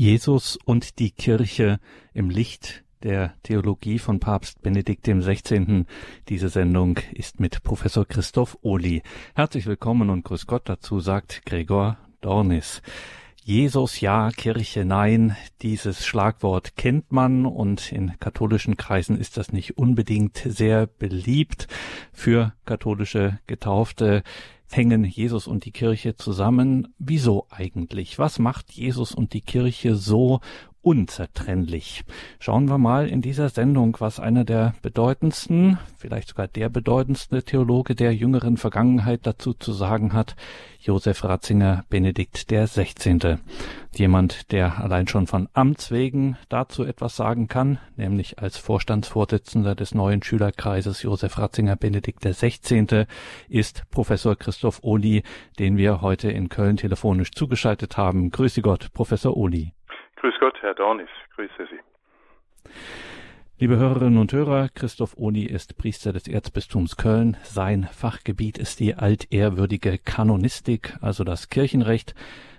Jesus und die Kirche im Licht der Theologie von Papst Benedikt XVI. Diese Sendung ist mit Professor Christoph Ohli. Herzlich willkommen und Grüß Gott dazu sagt Gregor Dornis. Jesus ja, Kirche nein, dieses Schlagwort kennt man und in katholischen Kreisen ist das nicht unbedingt sehr beliebt für katholische Getaufte hängen Jesus und die Kirche zusammen. Wieso eigentlich? Was macht Jesus und die Kirche so unzertrennlich. Schauen wir mal in dieser Sendung, was einer der bedeutendsten, vielleicht sogar der bedeutendste Theologe der jüngeren Vergangenheit dazu zu sagen hat, Josef Ratzinger Benedikt der 16. Jemand, der allein schon von Amts wegen dazu etwas sagen kann, nämlich als Vorstandsvorsitzender des neuen Schülerkreises Josef Ratzinger Benedikt der 16. ist Professor Christoph Ohli, den wir heute in Köln telefonisch zugeschaltet haben. Grüße Gott, Professor Ohli. Grüß Gott, Herr Dornis, grüße Sie. Liebe Hörerinnen und Hörer, Christoph Oni ist Priester des Erzbistums Köln. Sein Fachgebiet ist die altehrwürdige Kanonistik, also das Kirchenrecht.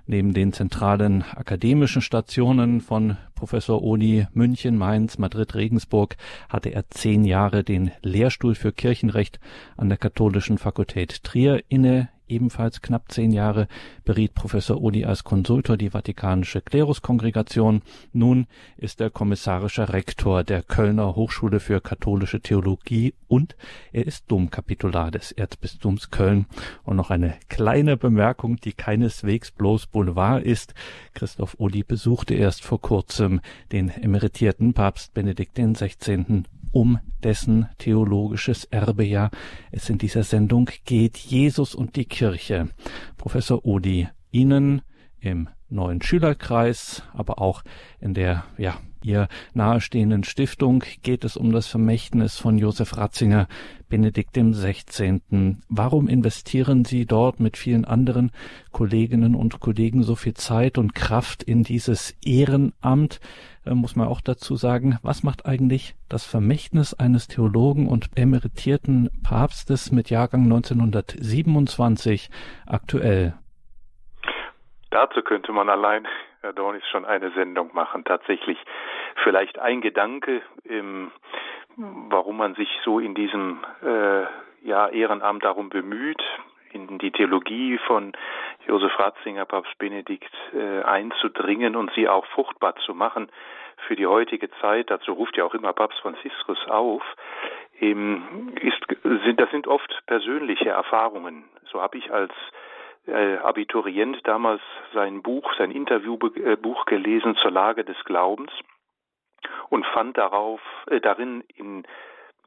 Neben den zentralen akademischen Stationen von Professor Oni München, Mainz, Madrid, Regensburg hatte er zehn Jahre den Lehrstuhl für Kirchenrecht an der Katholischen Fakultät Trier inne ebenfalls knapp zehn Jahre beriet Professor Odi als Konsultor die Vatikanische Kleruskongregation. Nun ist er kommissarischer Rektor der Kölner Hochschule für katholische Theologie und er ist Domkapitular des Erzbistums Köln. Und noch eine kleine Bemerkung, die keineswegs bloß Boulevard ist. Christoph Odi besuchte erst vor kurzem den emeritierten Papst Benedikt XVI um dessen theologisches Erbe ja es in dieser Sendung geht, Jesus und die Kirche. Professor Odi, Ihnen im neuen Schülerkreis, aber auch in der, ja, ihr nahestehenden Stiftung geht es um das Vermächtnis von Josef Ratzinger, Benedikt dem 16. Warum investieren Sie dort mit vielen anderen Kolleginnen und Kollegen so viel Zeit und Kraft in dieses Ehrenamt? Äh, muss man auch dazu sagen, was macht eigentlich das Vermächtnis eines Theologen und emeritierten Papstes mit Jahrgang 1927 aktuell? Dazu könnte man allein, Herr Dornis, schon eine Sendung machen. Tatsächlich vielleicht ein Gedanke, im, warum man sich so in diesem äh, ja, Ehrenamt darum bemüht, in die Theologie von Josef Ratzinger, Papst Benedikt äh, einzudringen und sie auch fruchtbar zu machen für die heutige Zeit. Dazu ruft ja auch immer Papst Franziskus auf. Ähm, ist, sind, das sind oft persönliche Erfahrungen. So habe ich als Abiturient damals sein Buch, sein Interviewbuch gelesen zur Lage des Glaubens und fand darauf, äh, darin in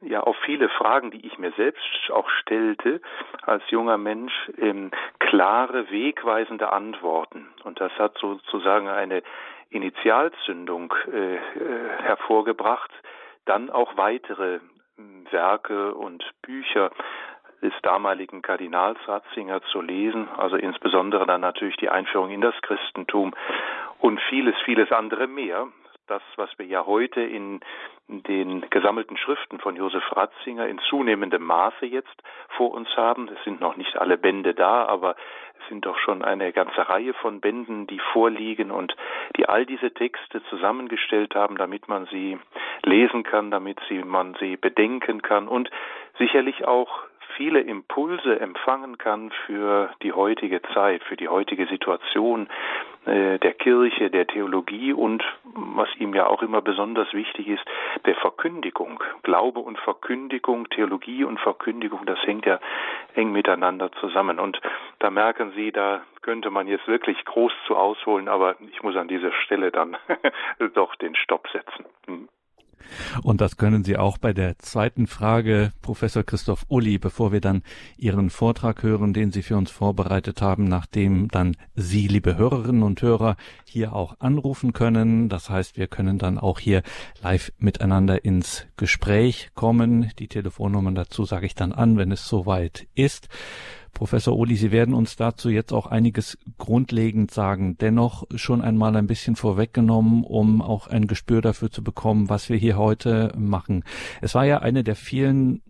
ja auf viele Fragen, die ich mir selbst auch stellte als junger Mensch, ähm, klare, wegweisende Antworten. Und das hat sozusagen eine Initialzündung äh, äh hervorgebracht, dann auch weitere hm, Werke und Bücher des damaligen Kardinals Ratzinger zu lesen, also insbesondere dann natürlich die Einführung in das Christentum und vieles, vieles andere mehr. Das, was wir ja heute in den gesammelten Schriften von Josef Ratzinger in zunehmendem Maße jetzt vor uns haben. Es sind noch nicht alle Bände da, aber es sind doch schon eine ganze Reihe von Bänden, die vorliegen und die all diese Texte zusammengestellt haben, damit man sie lesen kann, damit sie, man sie bedenken kann und sicherlich auch viele Impulse empfangen kann für die heutige Zeit, für die heutige Situation äh, der Kirche, der Theologie und was ihm ja auch immer besonders wichtig ist, der Verkündigung. Glaube und Verkündigung, Theologie und Verkündigung, das hängt ja eng miteinander zusammen. Und da merken Sie, da könnte man jetzt wirklich groß zu ausholen, aber ich muss an dieser Stelle dann doch den Stopp setzen. Hm. Und das können Sie auch bei der zweiten Frage, Professor Christoph Uli, bevor wir dann Ihren Vortrag hören, den Sie für uns vorbereitet haben, nachdem dann Sie, liebe Hörerinnen und Hörer, hier auch anrufen können. Das heißt, wir können dann auch hier live miteinander ins Gespräch kommen. Die Telefonnummern dazu sage ich dann an, wenn es soweit ist. Professor Uli, Sie werden uns dazu jetzt auch einiges grundlegend sagen. Dennoch schon einmal ein bisschen vorweggenommen, um auch ein Gespür dafür zu bekommen, was wir hier heute machen. Es war ja eine der vielen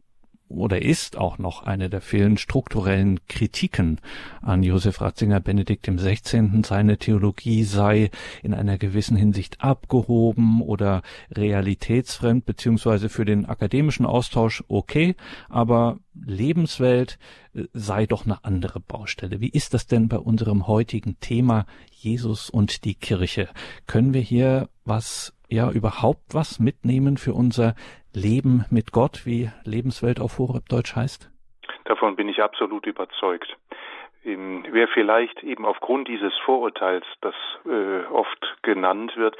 oder ist auch noch eine der vielen strukturellen Kritiken an Josef Ratzinger Benedikt im 16. Seine Theologie sei in einer gewissen Hinsicht abgehoben oder realitätsfremd beziehungsweise für den akademischen Austausch okay, aber Lebenswelt äh, sei doch eine andere Baustelle. Wie ist das denn bei unserem heutigen Thema Jesus und die Kirche? Können wir hier was ja überhaupt was mitnehmen für unser Leben mit Gott, wie Lebenswelt auf Hochdeutsch heißt? Davon bin ich absolut überzeugt. Wer vielleicht eben aufgrund dieses Vorurteils, das äh, oft genannt wird,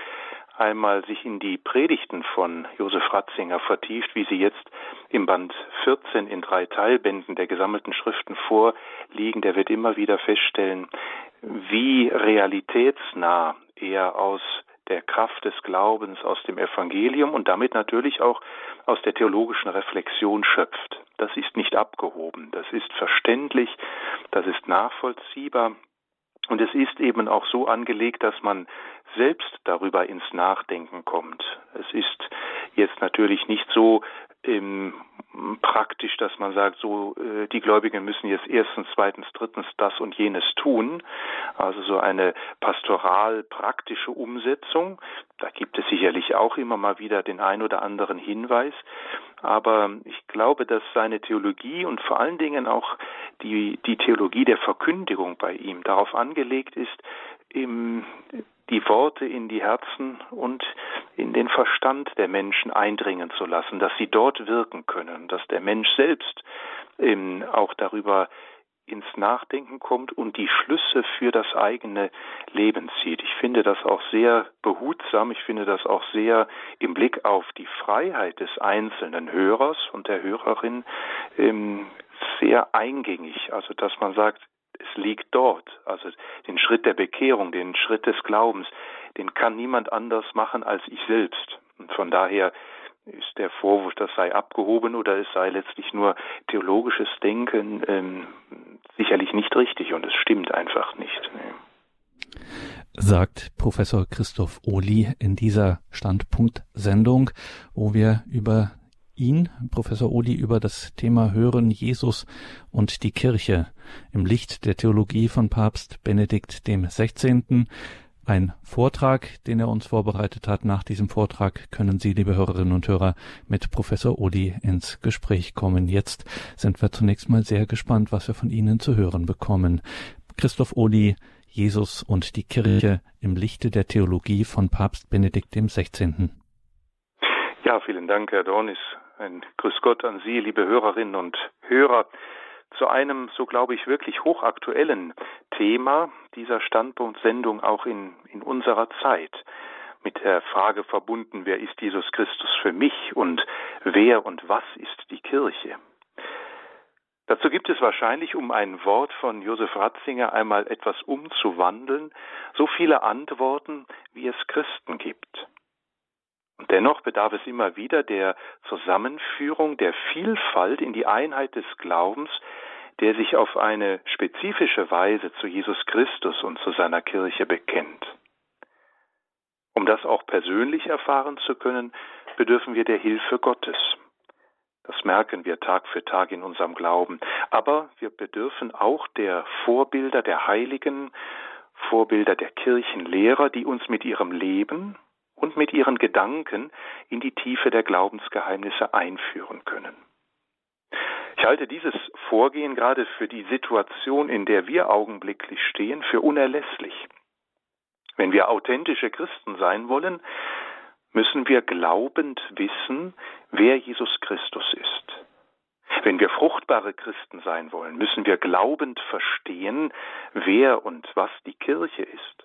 einmal sich in die Predigten von Josef Ratzinger vertieft, wie sie jetzt im Band 14 in drei Teilbänden der gesammelten Schriften vorliegen, der wird immer wieder feststellen, wie realitätsnah er aus der Kraft des Glaubens aus dem Evangelium und damit natürlich auch aus der theologischen Reflexion schöpft. Das ist nicht abgehoben, das ist verständlich, das ist nachvollziehbar und es ist eben auch so angelegt, dass man selbst darüber ins Nachdenken kommt. Es ist jetzt natürlich nicht so ähm, praktisch, dass man sagt, so äh, die Gläubigen müssen jetzt erstens, zweitens, drittens das und jenes tun. Also so eine pastoral praktische Umsetzung. Da gibt es sicherlich auch immer mal wieder den ein oder anderen Hinweis. Aber ich glaube, dass seine Theologie und vor allen Dingen auch die, die Theologie der Verkündigung bei ihm darauf angelegt ist, im, die Worte in die Herzen und in den Verstand der Menschen eindringen zu lassen, dass sie dort wirken können, dass der Mensch selbst ähm, auch darüber ins Nachdenken kommt und die Schlüsse für das eigene Leben zieht. Ich finde das auch sehr behutsam, ich finde das auch sehr im Blick auf die Freiheit des einzelnen Hörers und der Hörerin ähm, sehr eingängig. Also dass man sagt, es liegt dort. Also den Schritt der Bekehrung, den Schritt des Glaubens, den kann niemand anders machen als ich selbst. Und von daher ist der Vorwurf, das sei abgehoben oder es sei letztlich nur theologisches Denken, ähm, sicherlich nicht richtig und es stimmt einfach nicht. Sagt Professor Christoph Ohli in dieser Standpunkt-Sendung, wo wir über ihn, Professor Ohli, über das Thema Hören Jesus und die Kirche im Licht der Theologie von Papst Benedikt dem 16 ein Vortrag, den er uns vorbereitet hat. Nach diesem Vortrag können Sie, liebe Hörerinnen und Hörer, mit Professor Odi ins Gespräch kommen. Jetzt sind wir zunächst mal sehr gespannt, was wir von Ihnen zu hören bekommen. Christoph Odi, Jesus und die Kirche im Lichte der Theologie von Papst Benedikt dem 16. Ja, vielen Dank, Herr Dornis. Ein Grüß Gott an Sie, liebe Hörerinnen und Hörer zu einem, so glaube ich, wirklich hochaktuellen Thema dieser Standpunktsendung auch in, in unserer Zeit. Mit der Frage verbunden, wer ist Jesus Christus für mich und wer und was ist die Kirche? Dazu gibt es wahrscheinlich, um ein Wort von Josef Ratzinger einmal etwas umzuwandeln, so viele Antworten, wie es Christen gibt. Und dennoch bedarf es immer wieder der Zusammenführung der Vielfalt in die Einheit des Glaubens, der sich auf eine spezifische Weise zu Jesus Christus und zu seiner Kirche bekennt. Um das auch persönlich erfahren zu können, bedürfen wir der Hilfe Gottes. Das merken wir Tag für Tag in unserem Glauben. Aber wir bedürfen auch der Vorbilder der Heiligen, Vorbilder der Kirchenlehrer, die uns mit ihrem Leben und mit ihren Gedanken in die Tiefe der Glaubensgeheimnisse einführen können. Ich halte dieses Vorgehen gerade für die Situation, in der wir augenblicklich stehen, für unerlässlich. Wenn wir authentische Christen sein wollen, müssen wir glaubend wissen, wer Jesus Christus ist. Wenn wir fruchtbare Christen sein wollen, müssen wir glaubend verstehen, wer und was die Kirche ist.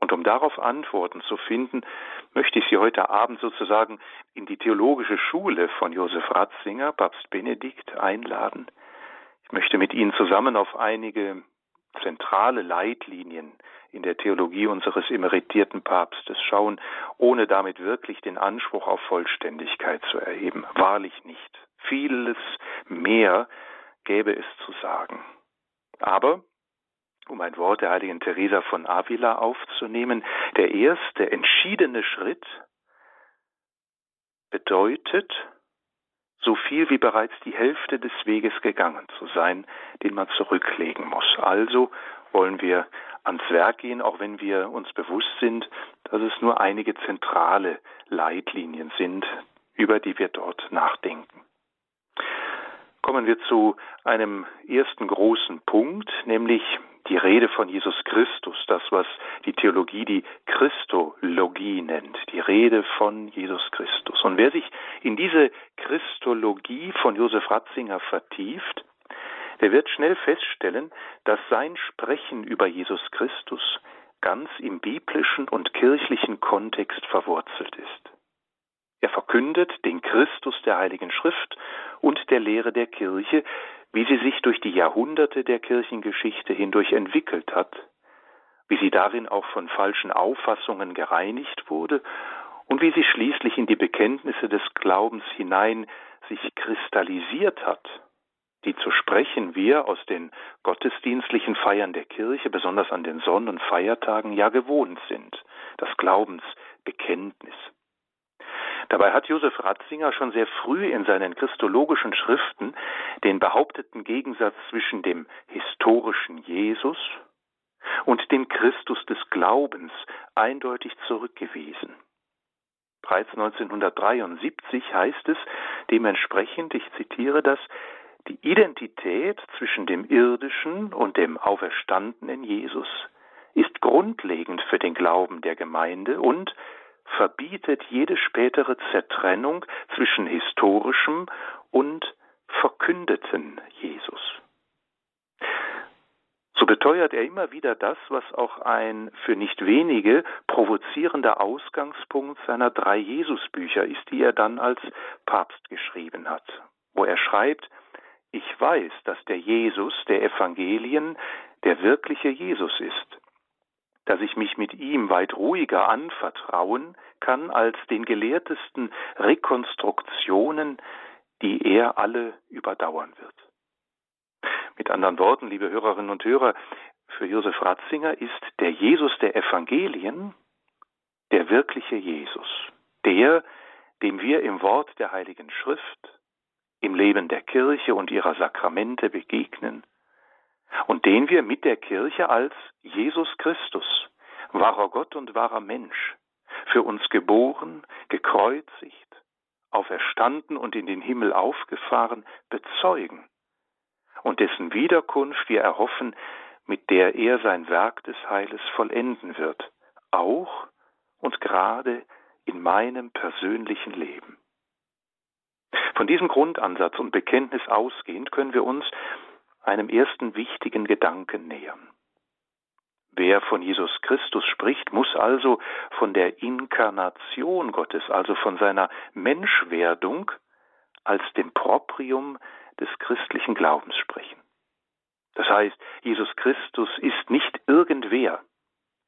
Und um darauf Antworten zu finden, möchte ich Sie heute Abend sozusagen in die theologische Schule von Josef Ratzinger, Papst Benedikt, einladen. Ich möchte mit Ihnen zusammen auf einige zentrale Leitlinien in der Theologie unseres emeritierten Papstes schauen, ohne damit wirklich den Anspruch auf Vollständigkeit zu erheben. Wahrlich nicht. Vieles mehr gäbe es zu sagen. Aber um ein Wort der heiligen Teresa von Avila aufzunehmen, der erste entschiedene Schritt bedeutet, so viel wie bereits die Hälfte des Weges gegangen zu sein, den man zurücklegen muss. Also wollen wir ans Werk gehen, auch wenn wir uns bewusst sind, dass es nur einige zentrale Leitlinien sind, über die wir dort nachdenken. Kommen wir zu einem ersten großen Punkt, nämlich die Rede von Jesus Christus, das, was die Theologie die Christologie nennt, die Rede von Jesus Christus. Und wer sich in diese Christologie von Josef Ratzinger vertieft, der wird schnell feststellen, dass sein Sprechen über Jesus Christus ganz im biblischen und kirchlichen Kontext verwurzelt ist. Er verkündet den Christus der Heiligen Schrift und der Lehre der Kirche, wie sie sich durch die Jahrhunderte der Kirchengeschichte hindurch entwickelt hat, wie sie darin auch von falschen Auffassungen gereinigt wurde und wie sie schließlich in die Bekenntnisse des Glaubens hinein sich kristallisiert hat, die zu sprechen wir aus den gottesdienstlichen Feiern der Kirche, besonders an den Sonn- und Feiertagen, ja gewohnt sind, das Glaubensbekenntnis. Dabei hat Josef Ratzinger schon sehr früh in seinen christologischen Schriften den behaupteten Gegensatz zwischen dem historischen Jesus und dem Christus des Glaubens eindeutig zurückgewiesen. Bereits 1973 heißt es dementsprechend, ich zitiere das, die Identität zwischen dem irdischen und dem auferstandenen Jesus ist grundlegend für den Glauben der Gemeinde und verbietet jede spätere Zertrennung zwischen historischem und verkündeten Jesus. So beteuert er immer wieder das, was auch ein für nicht wenige provozierender Ausgangspunkt seiner drei Jesus-Bücher ist, die er dann als Papst geschrieben hat, wo er schreibt, ich weiß, dass der Jesus der Evangelien der wirkliche Jesus ist dass ich mich mit ihm weit ruhiger anvertrauen kann als den gelehrtesten Rekonstruktionen, die er alle überdauern wird. Mit anderen Worten, liebe Hörerinnen und Hörer, für Josef Ratzinger ist der Jesus der Evangelien der wirkliche Jesus, der, dem wir im Wort der Heiligen Schrift, im Leben der Kirche und ihrer Sakramente begegnen und den wir mit der Kirche als Jesus Christus, wahrer Gott und wahrer Mensch, für uns geboren, gekreuzigt, auferstanden und in den Himmel aufgefahren, bezeugen und dessen Wiederkunft wir erhoffen, mit der er sein Werk des Heiles vollenden wird, auch und gerade in meinem persönlichen Leben. Von diesem Grundansatz und Bekenntnis ausgehend können wir uns einem ersten wichtigen Gedanken nähern. Wer von Jesus Christus spricht, muss also von der Inkarnation Gottes, also von seiner Menschwerdung als dem Proprium des christlichen Glaubens sprechen. Das heißt, Jesus Christus ist nicht irgendwer,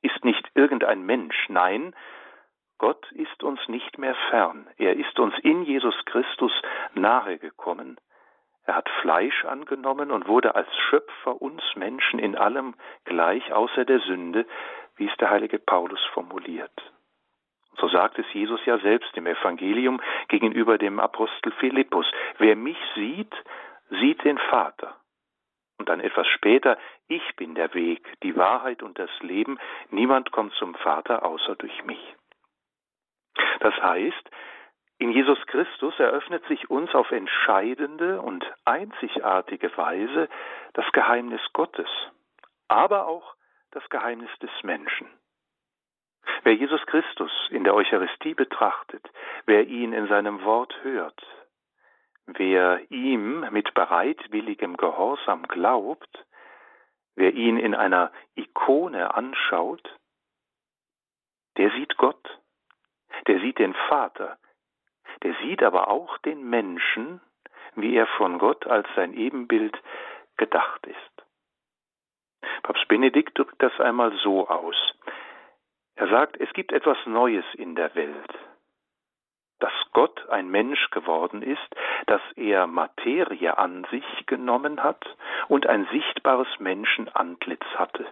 ist nicht irgendein Mensch, nein, Gott ist uns nicht mehr fern, er ist uns in Jesus Christus nahegekommen, er hat Fleisch angenommen und wurde als Schöpfer uns Menschen in allem gleich außer der Sünde, wie es der heilige Paulus formuliert. So sagt es Jesus ja selbst im Evangelium gegenüber dem Apostel Philippus. Wer mich sieht, sieht den Vater. Und dann etwas später, ich bin der Weg, die Wahrheit und das Leben, niemand kommt zum Vater außer durch mich. Das heißt, in Jesus Christus eröffnet sich uns auf entscheidende und einzigartige Weise das Geheimnis Gottes, aber auch das Geheimnis des Menschen. Wer Jesus Christus in der Eucharistie betrachtet, wer ihn in seinem Wort hört, wer ihm mit bereitwilligem Gehorsam glaubt, wer ihn in einer Ikone anschaut, der sieht Gott, der sieht den Vater, der sieht aber auch den Menschen, wie er von Gott als sein Ebenbild gedacht ist. Papst Benedikt drückt das einmal so aus. Er sagt, es gibt etwas Neues in der Welt, dass Gott ein Mensch geworden ist, dass er Materie an sich genommen hat und ein sichtbares Menschenantlitz hatte.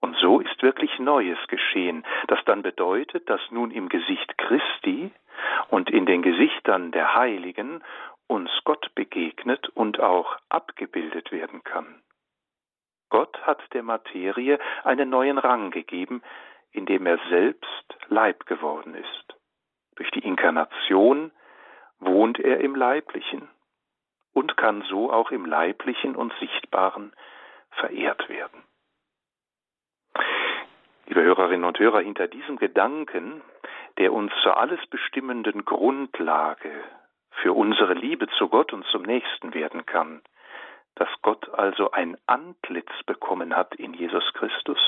Und so ist wirklich Neues geschehen, das dann bedeutet, dass nun im Gesicht Christi und in den Gesichtern der Heiligen uns Gott begegnet und auch abgebildet werden kann. Gott hat der Materie einen neuen Rang gegeben, indem er selbst Leib geworden ist. Durch die Inkarnation wohnt er im Leiblichen und kann so auch im Leiblichen und Sichtbaren verehrt werden. Liebe Hörerinnen und Hörer, hinter diesem Gedanken, der uns zur alles bestimmenden Grundlage für unsere Liebe zu Gott und zum Nächsten werden kann, dass Gott also ein Antlitz bekommen hat in Jesus Christus,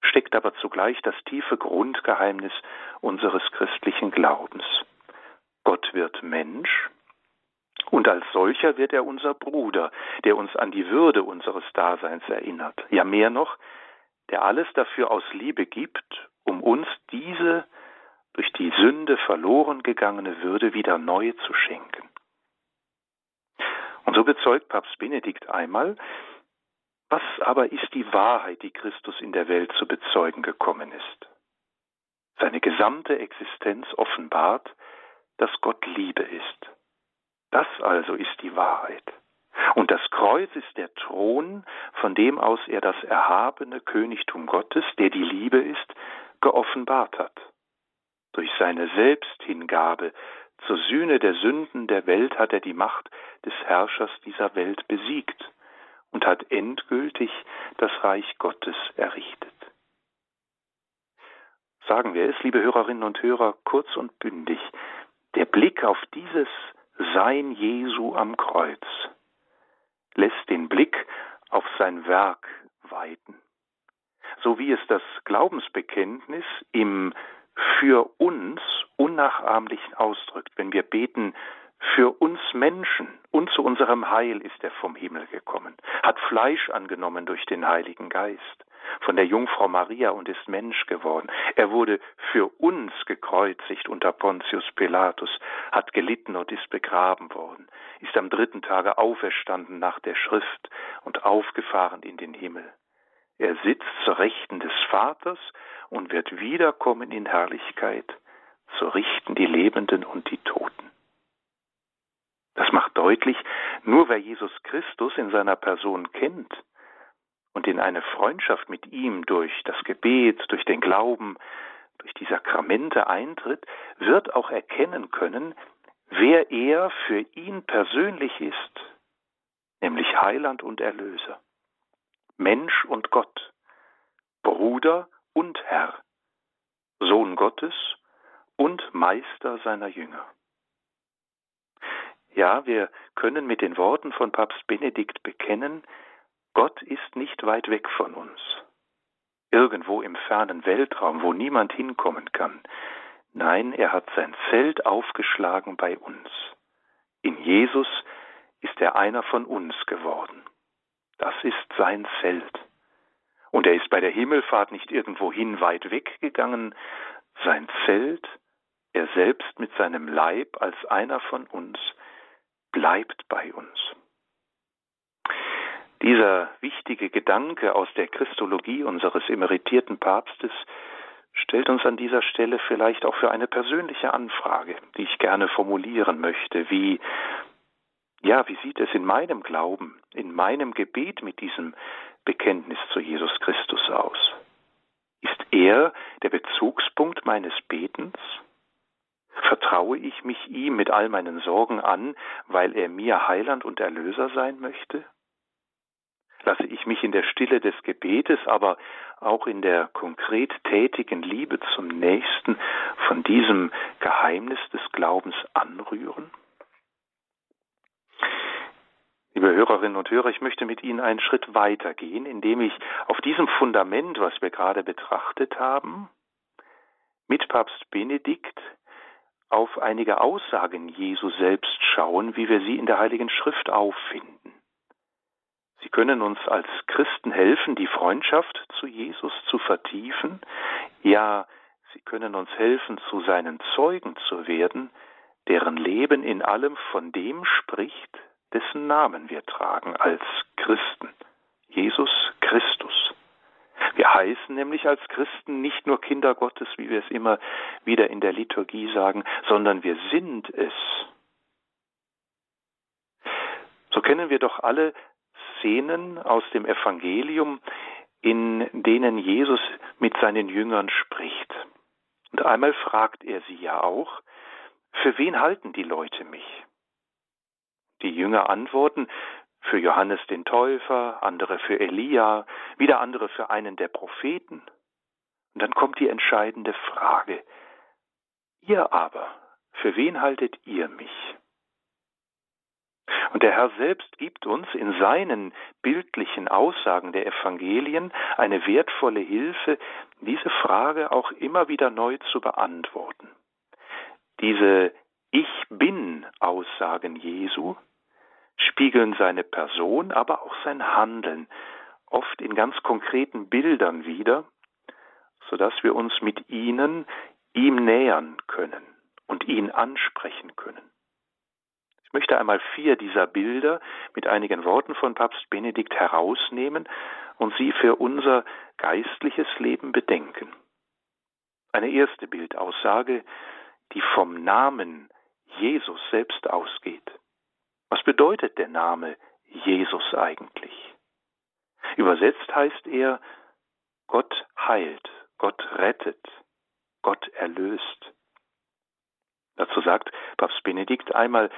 steckt aber zugleich das tiefe Grundgeheimnis unseres christlichen Glaubens. Gott wird Mensch und als solcher wird er unser Bruder, der uns an die Würde unseres Daseins erinnert. Ja mehr noch, der alles dafür aus Liebe gibt, um uns diese durch die Sünde verloren gegangene Würde wieder neu zu schenken. Und so bezeugt Papst Benedikt einmal, was aber ist die Wahrheit, die Christus in der Welt zu bezeugen gekommen ist? Seine gesamte Existenz offenbart, dass Gott Liebe ist. Das also ist die Wahrheit. Und das Kreuz ist der Thron, von dem aus er das erhabene Königtum Gottes, der die Liebe ist, geoffenbart hat. Durch seine Selbsthingabe zur Sühne der Sünden der Welt hat er die Macht des Herrschers dieser Welt besiegt und hat endgültig das Reich Gottes errichtet. Sagen wir es, liebe Hörerinnen und Hörer, kurz und bündig, der Blick auf dieses Sein Jesu am Kreuz lässt den Blick auf sein Werk weiten, so wie es das Glaubensbekenntnis im für uns unnachahmlich ausdrückt, wenn wir beten, für uns Menschen und zu unserem Heil ist er vom Himmel gekommen, hat Fleisch angenommen durch den Heiligen Geist von der Jungfrau Maria und ist Mensch geworden. Er wurde für uns gekreuzigt unter Pontius Pilatus, hat gelitten und ist begraben worden, ist am dritten Tage auferstanden nach der Schrift und aufgefahren in den Himmel. Er sitzt zur Rechten des Vaters und wird wiederkommen in Herrlichkeit, zu richten die Lebenden und die Toten. Das macht deutlich, nur wer Jesus Christus in seiner Person kennt und in eine Freundschaft mit ihm durch das Gebet, durch den Glauben, durch die Sakramente eintritt, wird auch erkennen können, wer er für ihn persönlich ist, nämlich Heiland und Erlöser, Mensch und Gott, Bruder und Herr, Sohn Gottes und Meister seiner Jünger. Ja, wir können mit den Worten von Papst Benedikt bekennen, Gott ist nicht weit weg von uns, irgendwo im fernen Weltraum, wo niemand hinkommen kann. Nein, er hat sein Zelt aufgeschlagen bei uns. In Jesus ist er einer von uns geworden. Das ist sein Zelt. Und er ist bei der Himmelfahrt nicht irgendwohin weit weggegangen. Sein Zelt, er selbst mit seinem Leib als einer von uns, bleibt bei uns. Dieser wichtige Gedanke aus der Christologie unseres emeritierten Papstes stellt uns an dieser Stelle vielleicht auch für eine persönliche Anfrage, die ich gerne formulieren möchte, wie ja, wie sieht es in meinem Glauben, in meinem Gebet mit diesem Bekenntnis zu Jesus Christus aus? Ist er der Bezugspunkt meines Betens? Vertraue ich mich ihm mit all meinen Sorgen an, weil er mir Heiland und Erlöser sein möchte? Lasse ich mich in der Stille des Gebetes, aber auch in der konkret tätigen Liebe zum Nächsten von diesem Geheimnis des Glaubens anrühren? Liebe Hörerinnen und Hörer, ich möchte mit Ihnen einen Schritt weiter gehen, indem ich auf diesem Fundament, was wir gerade betrachtet haben, mit Papst Benedikt auf einige Aussagen Jesu selbst schauen, wie wir sie in der Heiligen Schrift auffinden. Sie können uns als Christen helfen, die Freundschaft zu Jesus zu vertiefen, ja, sie können uns helfen, zu seinen Zeugen zu werden, deren Leben in allem von dem spricht, dessen Namen wir tragen als Christen, Jesus Christus. Wir heißen nämlich als Christen nicht nur Kinder Gottes, wie wir es immer wieder in der Liturgie sagen, sondern wir sind es. So kennen wir doch alle Szenen aus dem Evangelium, in denen Jesus mit seinen Jüngern spricht. Und einmal fragt er sie ja auch, für wen halten die Leute mich? Die Jünger antworten, für Johannes den Täufer, andere für Elia, wieder andere für einen der Propheten. Und dann kommt die entscheidende Frage. Ihr aber, für wen haltet ihr mich? Und der Herr selbst gibt uns in seinen bildlichen Aussagen der Evangelien eine wertvolle Hilfe, diese Frage auch immer wieder neu zu beantworten. Diese Ich bin Aussagen Jesu spiegeln seine Person, aber auch sein Handeln, oft in ganz konkreten Bildern wider, sodass wir uns mit ihnen ihm nähern können und ihn ansprechen können. Ich möchte einmal vier dieser Bilder mit einigen Worten von Papst Benedikt herausnehmen und sie für unser geistliches Leben bedenken. Eine erste Bildaussage, die vom Namen Jesus selbst ausgeht. Was bedeutet der Name Jesus eigentlich? Übersetzt heißt er, Gott heilt, Gott rettet, Gott erlöst. Dazu sagt Papst Benedikt einmal,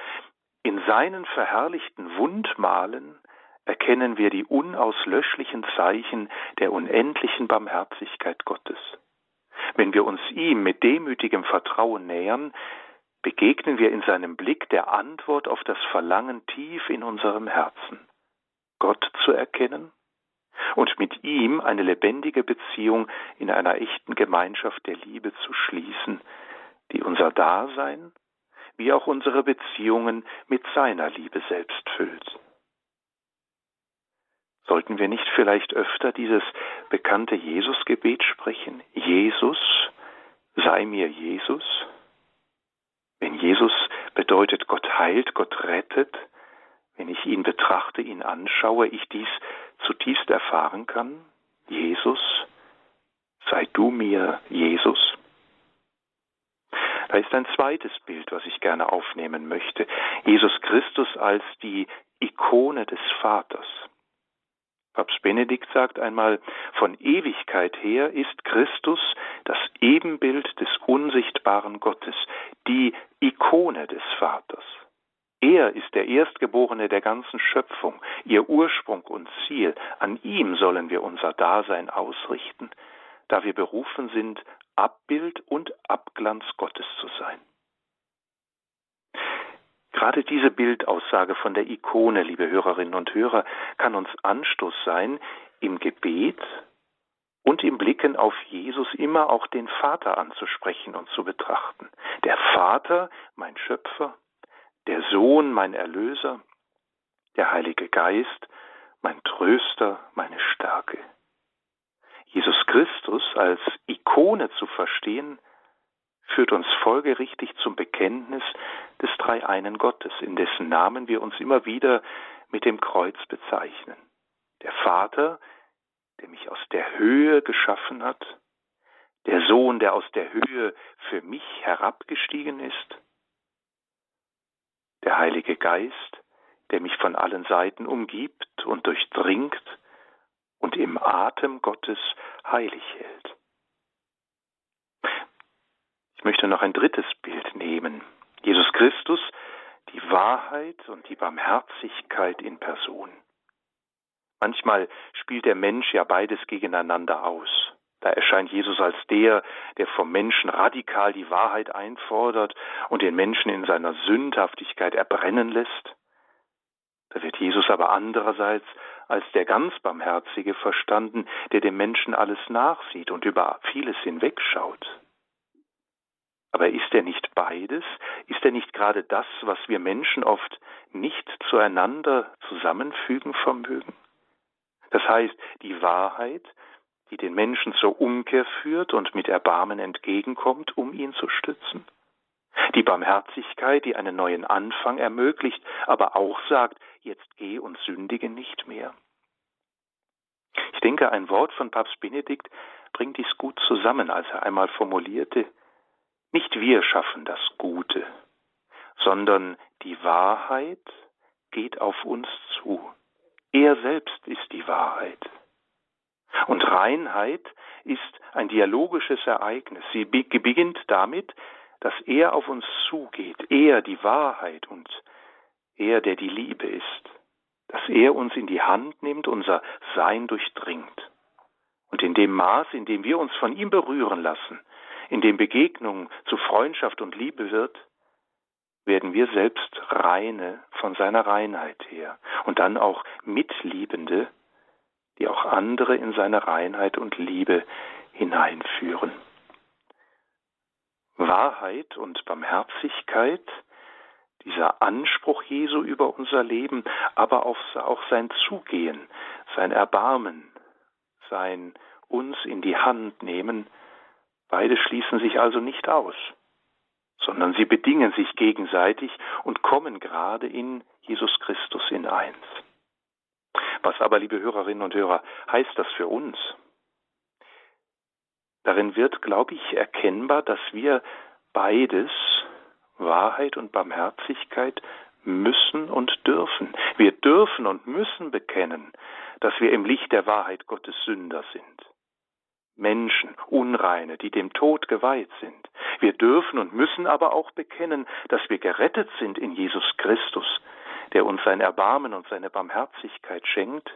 in seinen verherrlichten Wundmalen erkennen wir die unauslöschlichen Zeichen der unendlichen Barmherzigkeit Gottes. Wenn wir uns ihm mit demütigem Vertrauen nähern, begegnen wir in seinem Blick der Antwort auf das Verlangen tief in unserem Herzen, Gott zu erkennen und mit ihm eine lebendige Beziehung in einer echten Gemeinschaft der Liebe zu schließen, die unser Dasein wie auch unsere Beziehungen mit seiner Liebe selbst füllt. Sollten wir nicht vielleicht öfter dieses bekannte Jesusgebet sprechen? Jesus, sei mir Jesus? Wenn Jesus bedeutet, Gott heilt, Gott rettet, wenn ich ihn betrachte, ihn anschaue, ich dies zutiefst erfahren kann, Jesus, sei du mir Jesus. Da ist ein zweites Bild, was ich gerne aufnehmen möchte. Jesus Christus als die Ikone des Vaters. Papst Benedikt sagt einmal, von Ewigkeit her ist Christus das Ebenbild des unsichtbaren Gottes, die Ikone des Vaters. Er ist der Erstgeborene der ganzen Schöpfung, ihr Ursprung und Ziel. An ihm sollen wir unser Dasein ausrichten, da wir berufen sind, Abbild und Abglanz Gottes zu sein. Gerade diese Bildaussage von der Ikone, liebe Hörerinnen und Hörer, kann uns Anstoß sein, im Gebet und im Blicken auf Jesus immer auch den Vater anzusprechen und zu betrachten. Der Vater, mein Schöpfer, der Sohn, mein Erlöser, der Heilige Geist, mein Tröster, meine Stärke. Jesus Christus als Ikone zu verstehen, führt uns folgerichtig zum Bekenntnis des Dreieinen Gottes, in dessen Namen wir uns immer wieder mit dem Kreuz bezeichnen. Der Vater, der mich aus der Höhe geschaffen hat, der Sohn, der aus der Höhe für mich herabgestiegen ist, der Heilige Geist, der mich von allen Seiten umgibt und durchdringt und im Atem Gottes heilig hält. Ich möchte noch ein drittes Bild nehmen. Jesus Christus, die Wahrheit und die Barmherzigkeit in Person. Manchmal spielt der Mensch ja beides gegeneinander aus. Da erscheint Jesus als der, der vom Menschen radikal die Wahrheit einfordert und den Menschen in seiner Sündhaftigkeit erbrennen lässt. Da wird Jesus aber andererseits als der ganz Barmherzige verstanden, der dem Menschen alles nachsieht und über vieles hinwegschaut. Aber ist er nicht beides? Ist er nicht gerade das, was wir Menschen oft nicht zueinander zusammenfügen vermögen? Das heißt, die Wahrheit, die den Menschen zur Umkehr führt und mit Erbarmen entgegenkommt, um ihn zu stützen. Die Barmherzigkeit, die einen neuen Anfang ermöglicht, aber auch sagt, jetzt geh und sündige nicht mehr. Ich denke, ein Wort von Papst Benedikt bringt dies gut zusammen, als er einmal formulierte, nicht wir schaffen das Gute, sondern die Wahrheit geht auf uns zu. Er selbst ist die Wahrheit. Und Reinheit ist ein dialogisches Ereignis. Sie beginnt damit, dass er auf uns zugeht, er die Wahrheit und er, der die Liebe ist, dass er uns in die Hand nimmt, unser Sein durchdringt. Und in dem Maß, in dem wir uns von ihm berühren lassen, in dem Begegnung zu Freundschaft und Liebe wird, werden wir selbst reine von seiner Reinheit her und dann auch Mitliebende, die auch andere in seine Reinheit und Liebe hineinführen. Wahrheit und Barmherzigkeit, dieser Anspruch Jesu über unser Leben, aber auch sein Zugehen, sein Erbarmen, sein uns in die Hand nehmen, beide schließen sich also nicht aus, sondern sie bedingen sich gegenseitig und kommen gerade in Jesus Christus in eins. Was aber, liebe Hörerinnen und Hörer, heißt das für uns? Darin wird, glaube ich, erkennbar, dass wir beides, Wahrheit und Barmherzigkeit, müssen und dürfen. Wir dürfen und müssen bekennen, dass wir im Licht der Wahrheit Gottes Sünder sind. Menschen, Unreine, die dem Tod geweiht sind. Wir dürfen und müssen aber auch bekennen, dass wir gerettet sind in Jesus Christus, der uns sein Erbarmen und seine Barmherzigkeit schenkt,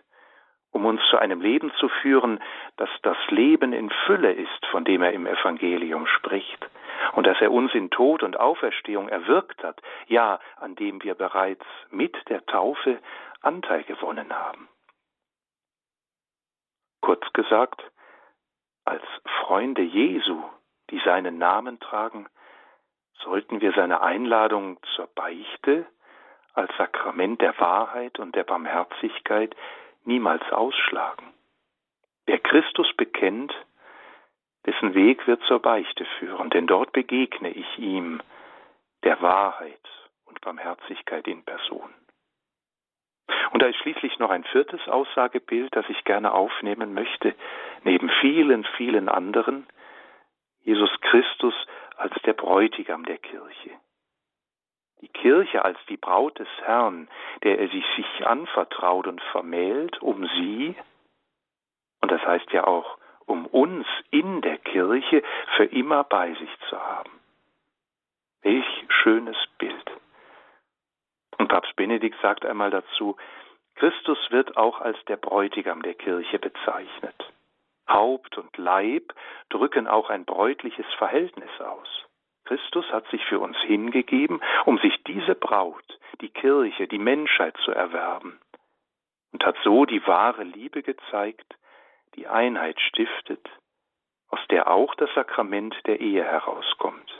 um uns zu einem Leben zu führen, das das Leben in Fülle ist, von dem er im Evangelium spricht, und dass er uns in Tod und Auferstehung erwirkt hat, ja, an dem wir bereits mit der Taufe Anteil gewonnen haben. Kurz gesagt, als Freunde Jesu, die seinen Namen tragen, sollten wir seine Einladung zur Beichte als Sakrament der Wahrheit und der Barmherzigkeit niemals ausschlagen. Wer Christus bekennt, dessen Weg wird zur Beichte führen, denn dort begegne ich ihm, der Wahrheit und Barmherzigkeit in Person. Und da ist schließlich noch ein viertes Aussagebild, das ich gerne aufnehmen möchte, neben vielen, vielen anderen, Jesus Christus als der Bräutigam der Kirche. Die Kirche als die Braut des Herrn, der er sich, sich anvertraut und vermählt, um sie, und das heißt ja auch, um uns in der Kirche für immer bei sich zu haben. Welch schönes Bild. Und Papst Benedikt sagt einmal dazu, Christus wird auch als der Bräutigam der Kirche bezeichnet. Haupt und Leib drücken auch ein bräutliches Verhältnis aus. Christus hat sich für uns hingegeben, um sich diese Braut, die Kirche, die Menschheit zu erwerben und hat so die wahre Liebe gezeigt, die Einheit stiftet, aus der auch das Sakrament der Ehe herauskommt.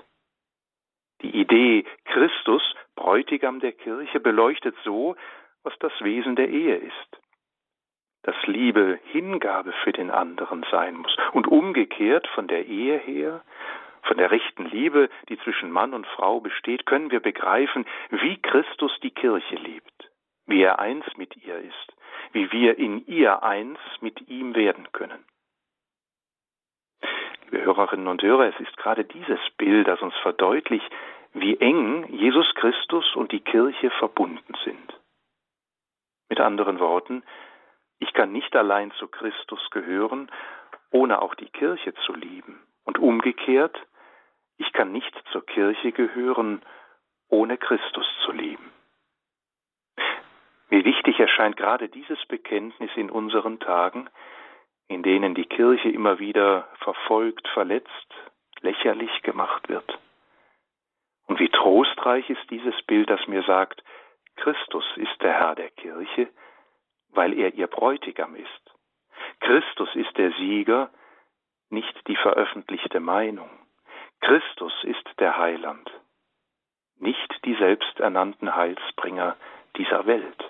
Die Idee Christus, Bräutigam der Kirche, beleuchtet so, was das Wesen der Ehe ist. Dass Liebe Hingabe für den anderen sein muss und umgekehrt von der Ehe her, von der rechten Liebe, die zwischen Mann und Frau besteht, können wir begreifen, wie Christus die Kirche liebt, wie er eins mit ihr ist, wie wir in ihr eins mit ihm werden können. Liebe Hörerinnen und Hörer, es ist gerade dieses Bild, das uns verdeutlicht, wie eng Jesus Christus und die Kirche verbunden sind. Mit anderen Worten, ich kann nicht allein zu Christus gehören, ohne auch die Kirche zu lieben. Und umgekehrt, ich kann nicht zur Kirche gehören, ohne Christus zu lieben. Wie wichtig erscheint gerade dieses Bekenntnis in unseren Tagen, in denen die Kirche immer wieder verfolgt, verletzt, lächerlich gemacht wird. Und wie trostreich ist dieses Bild, das mir sagt, Christus ist der Herr der Kirche, weil er ihr Bräutigam ist. Christus ist der Sieger, nicht die veröffentlichte Meinung. Christus ist der Heiland, nicht die selbsternannten Heilsbringer dieser Welt.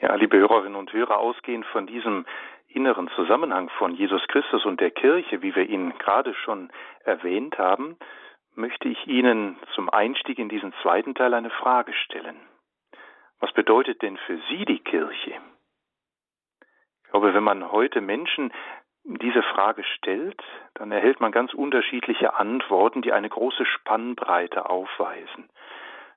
Ja, liebe Hörerinnen und Hörer, ausgehend von diesem inneren Zusammenhang von Jesus Christus und der Kirche, wie wir ihn gerade schon erwähnt haben, möchte ich Ihnen zum Einstieg in diesen zweiten Teil eine Frage stellen. Was bedeutet denn für Sie die Kirche? Ich glaube, wenn man heute Menschen diese Frage stellt, dann erhält man ganz unterschiedliche Antworten, die eine große Spannbreite aufweisen.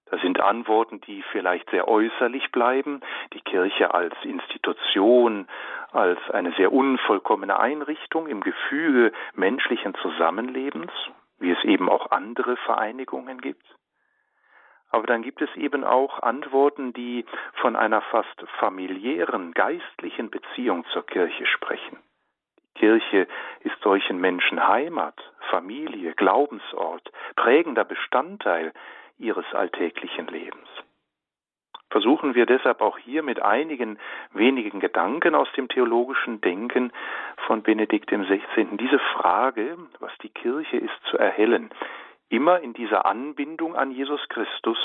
Das sind Antworten, die vielleicht sehr äußerlich bleiben, die Kirche als Institution, als eine sehr unvollkommene Einrichtung im Gefüge menschlichen Zusammenlebens, wie es eben auch andere Vereinigungen gibt. Aber dann gibt es eben auch Antworten, die von einer fast familiären, geistlichen Beziehung zur Kirche sprechen. Die Kirche ist solchen Menschen Heimat, Familie, Glaubensort, prägender Bestandteil ihres alltäglichen Lebens. Versuchen wir deshalb auch hier mit einigen wenigen Gedanken aus dem theologischen Denken von Benedikt XVI. diese Frage, was die Kirche ist, zu erhellen, immer in dieser Anbindung an Jesus Christus,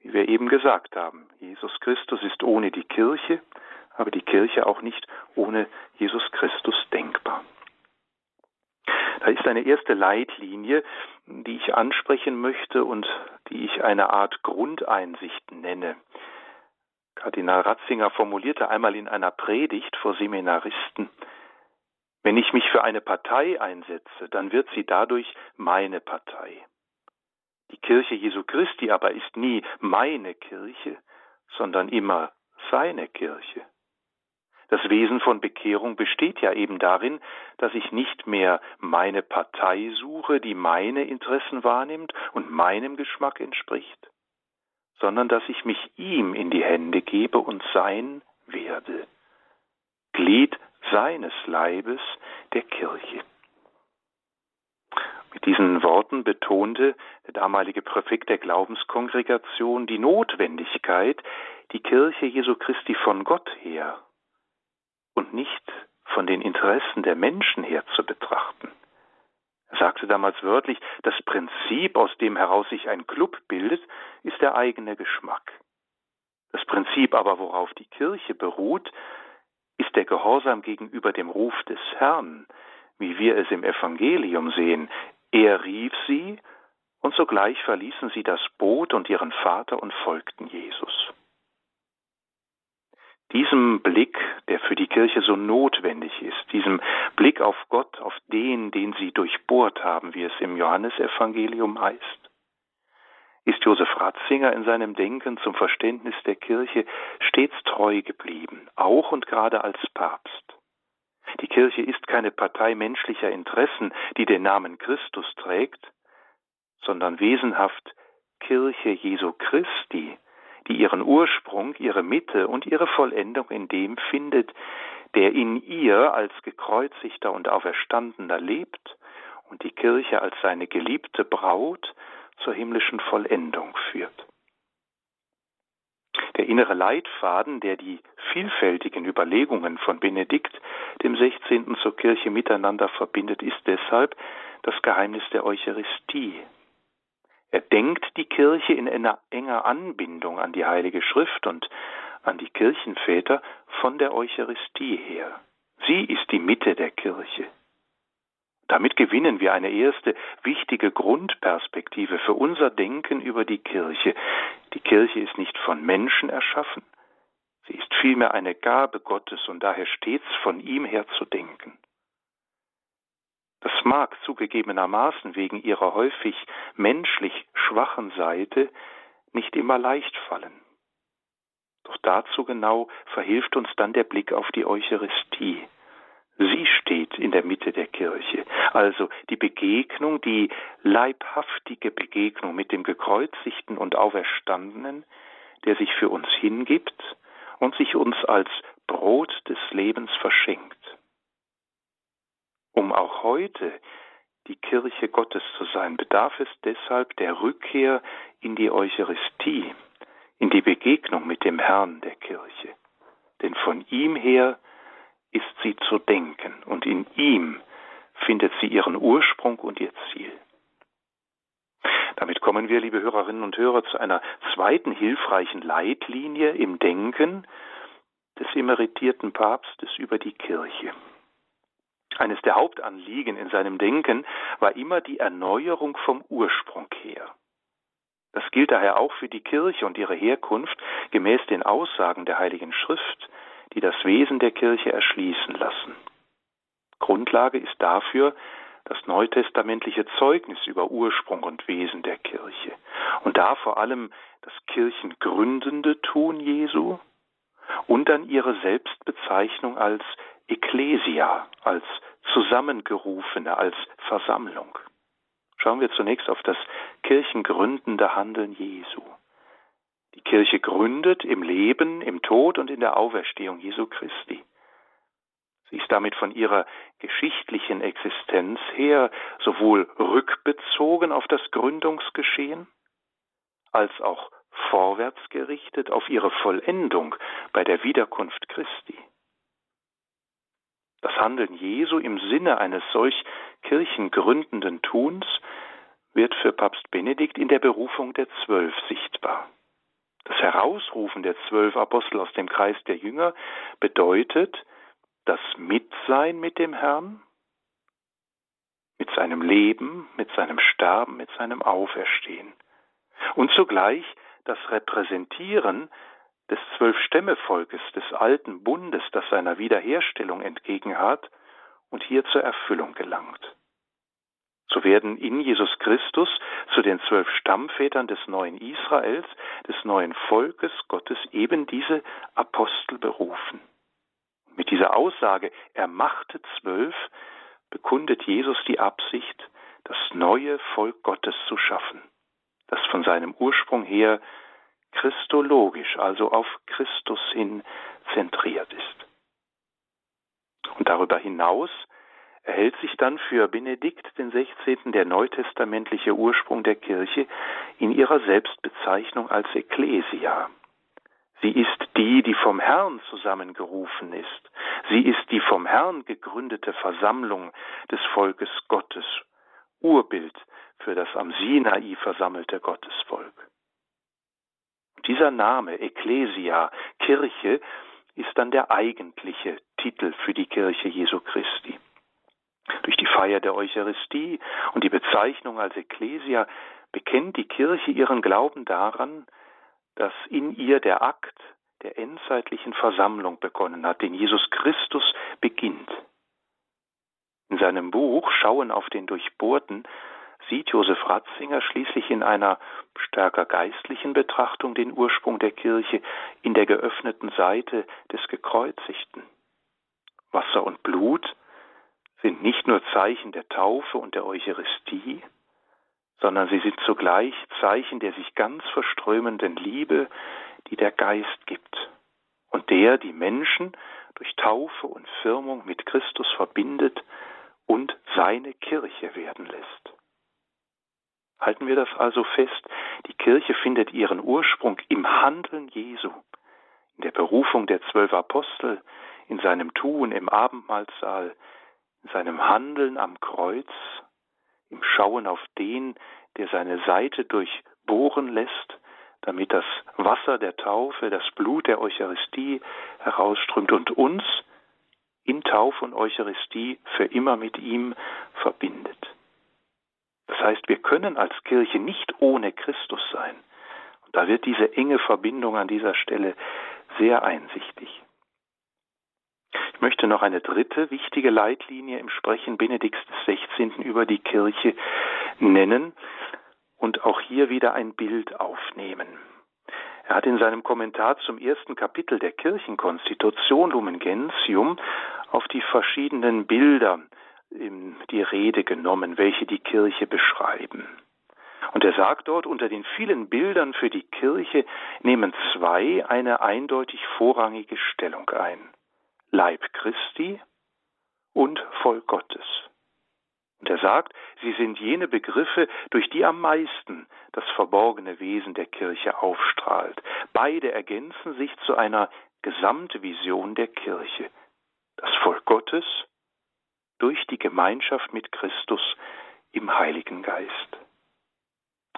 wie wir eben gesagt haben. Jesus Christus ist ohne die Kirche, aber die Kirche auch nicht ohne Jesus Christus denkbar. Da ist eine erste Leitlinie, die ich ansprechen möchte und die ich eine Art Grundeinsicht nenne. Kardinal Ratzinger formulierte einmal in einer Predigt vor Seminaristen, wenn ich mich für eine Partei einsetze, dann wird sie dadurch meine Partei. Die Kirche Jesu Christi aber ist nie meine Kirche, sondern immer seine Kirche. Das Wesen von Bekehrung besteht ja eben darin, dass ich nicht mehr meine Partei suche, die meine Interessen wahrnimmt und meinem Geschmack entspricht, sondern dass ich mich ihm in die Hände gebe und sein werde. Glied seines Leibes, der Kirche. Mit diesen Worten betonte der damalige Präfekt der Glaubenskongregation die Notwendigkeit, die Kirche Jesu Christi von Gott her und nicht von den Interessen der Menschen her zu betrachten. Er sagte damals wörtlich, das Prinzip, aus dem heraus sich ein Club bildet, ist der eigene Geschmack. Das Prinzip aber, worauf die Kirche beruht, ist der Gehorsam gegenüber dem Ruf des Herrn, wie wir es im Evangelium sehen. Er rief sie, und sogleich verließen sie das Boot und ihren Vater und folgten Jesus. Diesem Blick, der für die Kirche so notwendig ist, diesem Blick auf Gott, auf den, den sie durchbohrt haben, wie es im Johannesevangelium heißt, ist Josef Ratzinger in seinem Denken zum Verständnis der Kirche stets treu geblieben, auch und gerade als Papst. Die Kirche ist keine Partei menschlicher Interessen, die den Namen Christus trägt, sondern wesenhaft Kirche Jesu Christi, die ihren Ursprung, ihre Mitte und ihre Vollendung in dem findet, der in ihr als gekreuzigter und auferstandener lebt und die Kirche als seine geliebte Braut zur himmlischen Vollendung führt. Der innere Leitfaden, der die vielfältigen Überlegungen von Benedikt dem 16. zur Kirche miteinander verbindet, ist deshalb das Geheimnis der Eucharistie, er denkt die Kirche in einer enger Anbindung an die Heilige Schrift und an die Kirchenväter von der Eucharistie her. Sie ist die Mitte der Kirche. Damit gewinnen wir eine erste wichtige Grundperspektive für unser Denken über die Kirche. Die Kirche ist nicht von Menschen erschaffen, sie ist vielmehr eine Gabe Gottes und daher stets von ihm her zu denken. Das mag zugegebenermaßen wegen ihrer häufig menschlich schwachen Seite nicht immer leicht fallen. Doch dazu genau verhilft uns dann der Blick auf die Eucharistie. Sie steht in der Mitte der Kirche, also die Begegnung, die leibhaftige Begegnung mit dem gekreuzigten und auferstandenen, der sich für uns hingibt und sich uns als Brot des Lebens verschenkt um auch heute die Kirche Gottes zu sein, bedarf es deshalb der Rückkehr in die Eucharistie, in die Begegnung mit dem Herrn der Kirche. Denn von ihm her ist sie zu denken und in ihm findet sie ihren Ursprung und ihr Ziel. Damit kommen wir, liebe Hörerinnen und Hörer, zu einer zweiten hilfreichen Leitlinie im Denken, des emeritierten Papstes über die Kirche. Eines der Hauptanliegen in seinem Denken war immer die Erneuerung vom Ursprung her. Das gilt daher auch für die Kirche und ihre Herkunft gemäß den Aussagen der Heiligen Schrift, die das Wesen der Kirche erschließen lassen. Grundlage ist dafür das neutestamentliche Zeugnis über Ursprung und Wesen der Kirche und da vor allem das kirchengründende Tun Jesu und dann ihre Selbstbezeichnung als Ecclesia, als Zusammengerufene, als Versammlung. Schauen wir zunächst auf das kirchengründende Handeln Jesu. Die Kirche gründet im Leben, im Tod und in der Auferstehung Jesu Christi. Sie ist damit von ihrer geschichtlichen Existenz her sowohl rückbezogen auf das Gründungsgeschehen als auch vorwärts gerichtet auf ihre Vollendung bei der Wiederkunft Christi. Das Handeln Jesu im Sinne eines solch kirchengründenden Tuns wird für Papst Benedikt in der Berufung der Zwölf sichtbar. Das Herausrufen der zwölf Apostel aus dem Kreis der Jünger bedeutet das Mitsein mit dem Herrn, mit seinem Leben, mit seinem Sterben, mit seinem Auferstehen und zugleich das Repräsentieren des Zwölf-Stämme-Volkes, des alten Bundes, das seiner Wiederherstellung entgegenhat und hier zur Erfüllung gelangt. So werden in Jesus Christus zu den zwölf Stammvätern des neuen Israels, des neuen Volkes Gottes eben diese Apostel berufen. Mit dieser Aussage, er machte zwölf, bekundet Jesus die Absicht, das neue Volk Gottes zu schaffen, das von seinem Ursprung her christologisch, also auf Christus hin zentriert ist. Und darüber hinaus erhält sich dann für Benedikt den 16. der neutestamentliche Ursprung der Kirche in ihrer Selbstbezeichnung als Ecclesia. Sie ist die, die vom Herrn zusammengerufen ist. Sie ist die vom Herrn gegründete Versammlung des Volkes Gottes, Urbild für das am Sinai versammelte Gottesvolk. Dieser Name Ecclesia, Kirche, ist dann der eigentliche Titel für die Kirche Jesu Christi. Durch die Feier der Eucharistie und die Bezeichnung als Ecclesia bekennt die Kirche ihren Glauben daran, dass in ihr der Akt der endzeitlichen Versammlung begonnen hat, den Jesus Christus beginnt. In seinem Buch Schauen auf den Durchbohrten sieht Josef Ratzinger schließlich in einer stärker geistlichen Betrachtung den Ursprung der Kirche in der geöffneten Seite des Gekreuzigten. Wasser und Blut sind nicht nur Zeichen der Taufe und der Eucharistie, sondern sie sind zugleich Zeichen der sich ganz verströmenden Liebe, die der Geist gibt und der die Menschen durch Taufe und Firmung mit Christus verbindet und seine Kirche werden lässt. Halten wir das also fest, die Kirche findet ihren Ursprung im Handeln Jesu, in der Berufung der zwölf Apostel, in seinem Tun im Abendmahlsaal, in seinem Handeln am Kreuz, im Schauen auf den, der seine Seite durchbohren lässt, damit das Wasser der Taufe, das Blut der Eucharistie herausströmt und uns in Taufe und Eucharistie für immer mit ihm verbindet. Das heißt, wir können als Kirche nicht ohne Christus sein. Und da wird diese enge Verbindung an dieser Stelle sehr einsichtig. Ich möchte noch eine dritte wichtige Leitlinie im Sprechen Benedikts 16. über die Kirche nennen und auch hier wieder ein Bild aufnehmen. Er hat in seinem Kommentar zum ersten Kapitel der Kirchenkonstitution Lumen Gentium auf die verschiedenen Bilder die Rede genommen, welche die Kirche beschreiben. Und er sagt dort, unter den vielen Bildern für die Kirche nehmen zwei eine eindeutig vorrangige Stellung ein. Leib Christi und Volk Gottes. Und er sagt, sie sind jene Begriffe, durch die am meisten das verborgene Wesen der Kirche aufstrahlt. Beide ergänzen sich zu einer Gesamtvision der Kirche. Das Volk Gottes durch die Gemeinschaft mit Christus im Heiligen Geist.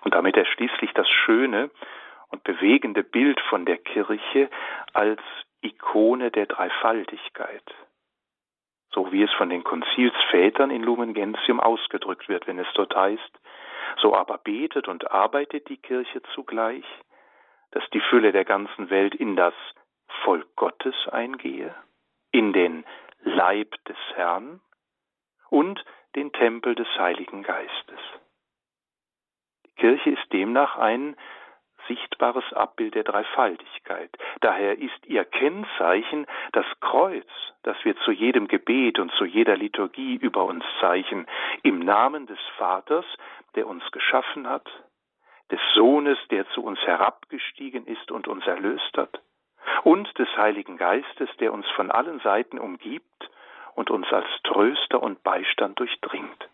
Und damit er schließlich das schöne und bewegende Bild von der Kirche als Ikone der Dreifaltigkeit, so wie es von den Konzilsvätern in Lumen Gentium ausgedrückt wird, wenn es dort heißt, so aber betet und arbeitet die Kirche zugleich, dass die Fülle der ganzen Welt in das Volk Gottes eingehe, in den Leib des Herrn und den Tempel des Heiligen Geistes. Die Kirche ist demnach ein sichtbares Abbild der Dreifaltigkeit. Daher ist ihr Kennzeichen das Kreuz, das wir zu jedem Gebet und zu jeder Liturgie über uns zeichnen, im Namen des Vaters, der uns geschaffen hat, des Sohnes, der zu uns herabgestiegen ist und uns erlöst hat, und des Heiligen Geistes, der uns von allen Seiten umgibt und uns als Tröster und Beistand durchdringt.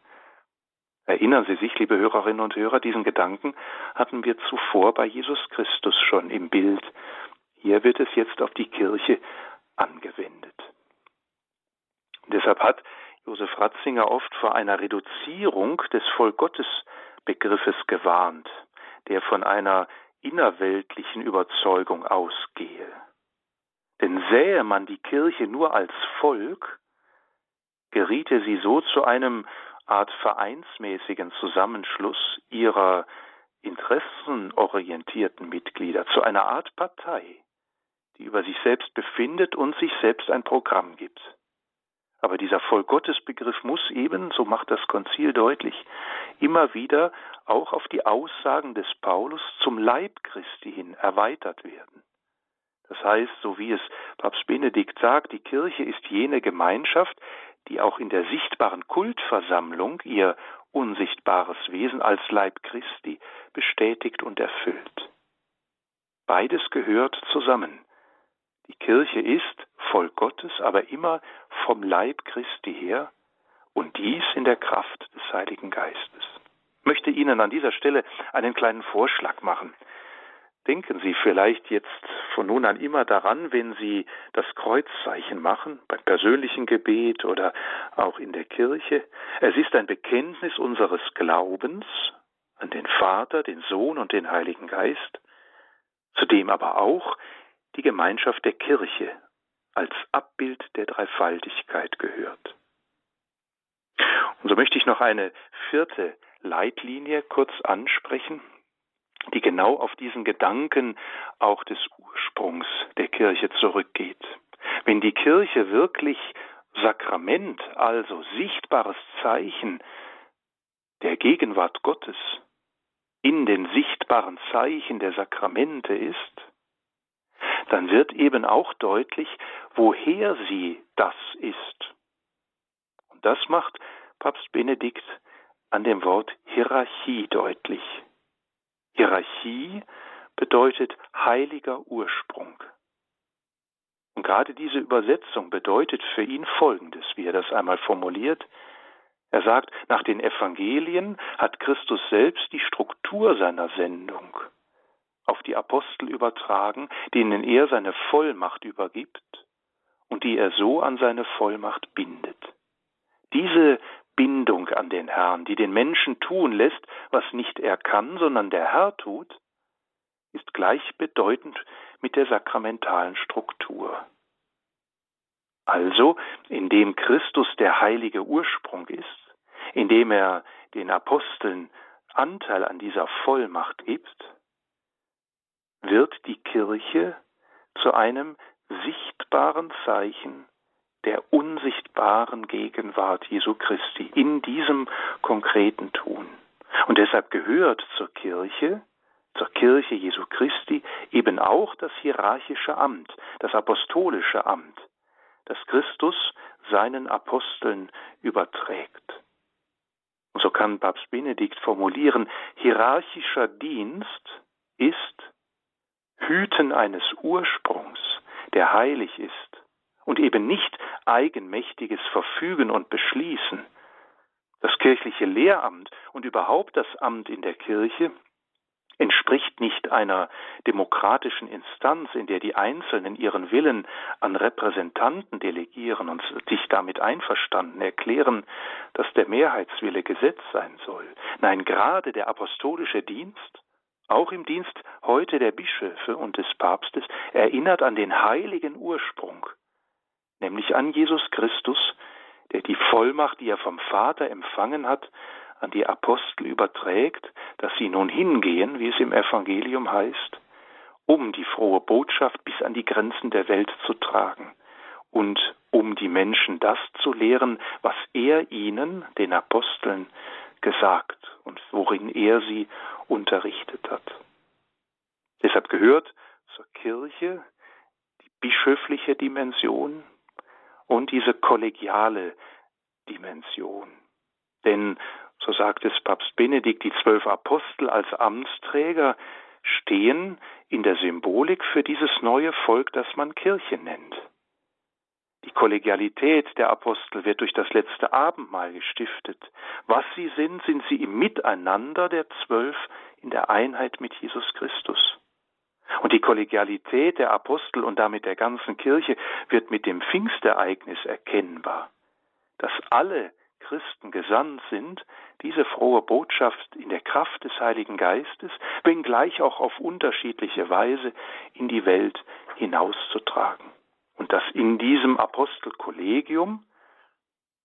Erinnern Sie sich, liebe Hörerinnen und Hörer, diesen Gedanken hatten wir zuvor bei Jesus Christus schon im Bild. Hier wird es jetzt auf die Kirche angewendet. Deshalb hat Josef Ratzinger oft vor einer Reduzierung des Vollgottesbegriffes gewarnt, der von einer innerweltlichen Überzeugung ausgehe. Denn sähe man die Kirche nur als Volk, geriete sie so zu einem Art vereinsmäßigen Zusammenschluss ihrer interessenorientierten Mitglieder, zu einer Art Partei, die über sich selbst befindet und sich selbst ein Programm gibt. Aber dieser Vollgottesbegriff muss eben, so macht das Konzil deutlich, immer wieder auch auf die Aussagen des Paulus zum Leib Christi hin erweitert werden. Das heißt, so wie es Papst Benedikt sagt, die Kirche ist jene Gemeinschaft, die auch in der sichtbaren Kultversammlung ihr unsichtbares Wesen als Leib Christi bestätigt und erfüllt. Beides gehört zusammen. Die Kirche ist Volk Gottes, aber immer vom Leib Christi her und dies in der Kraft des Heiligen Geistes. Ich möchte Ihnen an dieser Stelle einen kleinen Vorschlag machen. Denken Sie vielleicht jetzt von nun an immer daran, wenn Sie das Kreuzzeichen machen, beim persönlichen Gebet oder auch in der Kirche. Es ist ein Bekenntnis unseres Glaubens an den Vater, den Sohn und den Heiligen Geist, zudem aber auch die Gemeinschaft der Kirche als Abbild der Dreifaltigkeit gehört. Und so möchte ich noch eine vierte Leitlinie kurz ansprechen, die genau auf diesen Gedanken auch des Ursprungs der Kirche zurückgeht. Wenn die Kirche wirklich Sakrament, also sichtbares Zeichen der Gegenwart Gottes in den sichtbaren Zeichen der Sakramente ist, dann wird eben auch deutlich, woher sie das ist. Und das macht Papst Benedikt an dem Wort Hierarchie deutlich. Hierarchie bedeutet heiliger Ursprung. Und gerade diese Übersetzung bedeutet für ihn Folgendes, wie er das einmal formuliert. Er sagt, nach den Evangelien hat Christus selbst die Struktur seiner Sendung auf die Apostel übertragen, denen er seine Vollmacht übergibt und die er so an seine Vollmacht bindet. Diese Bindung an den Herrn, die den Menschen tun lässt, was nicht er kann, sondern der Herr tut, ist gleichbedeutend mit der sakramentalen Struktur. Also, indem Christus der heilige Ursprung ist, indem er den Aposteln Anteil an dieser Vollmacht gibt, wird die Kirche zu einem sichtbaren Zeichen der unsichtbaren Gegenwart Jesu Christi in diesem konkreten Tun. Und deshalb gehört zur Kirche, zur Kirche Jesu Christi eben auch das hierarchische Amt, das apostolische Amt, das Christus seinen Aposteln überträgt. Und so kann Papst Benedikt formulieren, hierarchischer Dienst ist Hüten eines Ursprungs, der heilig ist und eben nicht eigenmächtiges Verfügen und Beschließen. Das kirchliche Lehramt und überhaupt das Amt in der Kirche entspricht nicht einer demokratischen Instanz, in der die Einzelnen ihren Willen an Repräsentanten delegieren und sich damit einverstanden erklären, dass der Mehrheitswille Gesetz sein soll. Nein, gerade der apostolische Dienst auch im Dienst heute der Bischöfe und des Papstes, erinnert an den heiligen Ursprung, nämlich an Jesus Christus, der die Vollmacht, die er vom Vater empfangen hat, an die Apostel überträgt, dass sie nun hingehen, wie es im Evangelium heißt, um die frohe Botschaft bis an die Grenzen der Welt zu tragen und um die Menschen das zu lehren, was er ihnen, den Aposteln, gesagt und worin er sie unterrichtet hat. Deshalb gehört zur Kirche die bischöfliche Dimension und diese kollegiale Dimension. Denn, so sagt es Papst Benedikt, die zwölf Apostel als Amtsträger stehen in der Symbolik für dieses neue Volk, das man Kirche nennt. Die Kollegialität der Apostel wird durch das letzte Abendmahl gestiftet. Was sie sind, sind sie im Miteinander der Zwölf in der Einheit mit Jesus Christus. Und die Kollegialität der Apostel und damit der ganzen Kirche wird mit dem Pfingstereignis erkennbar, dass alle Christen gesandt sind, diese frohe Botschaft in der Kraft des Heiligen Geistes, wenngleich auch auf unterschiedliche Weise in die Welt hinauszutragen. Und dass in diesem Apostelkollegium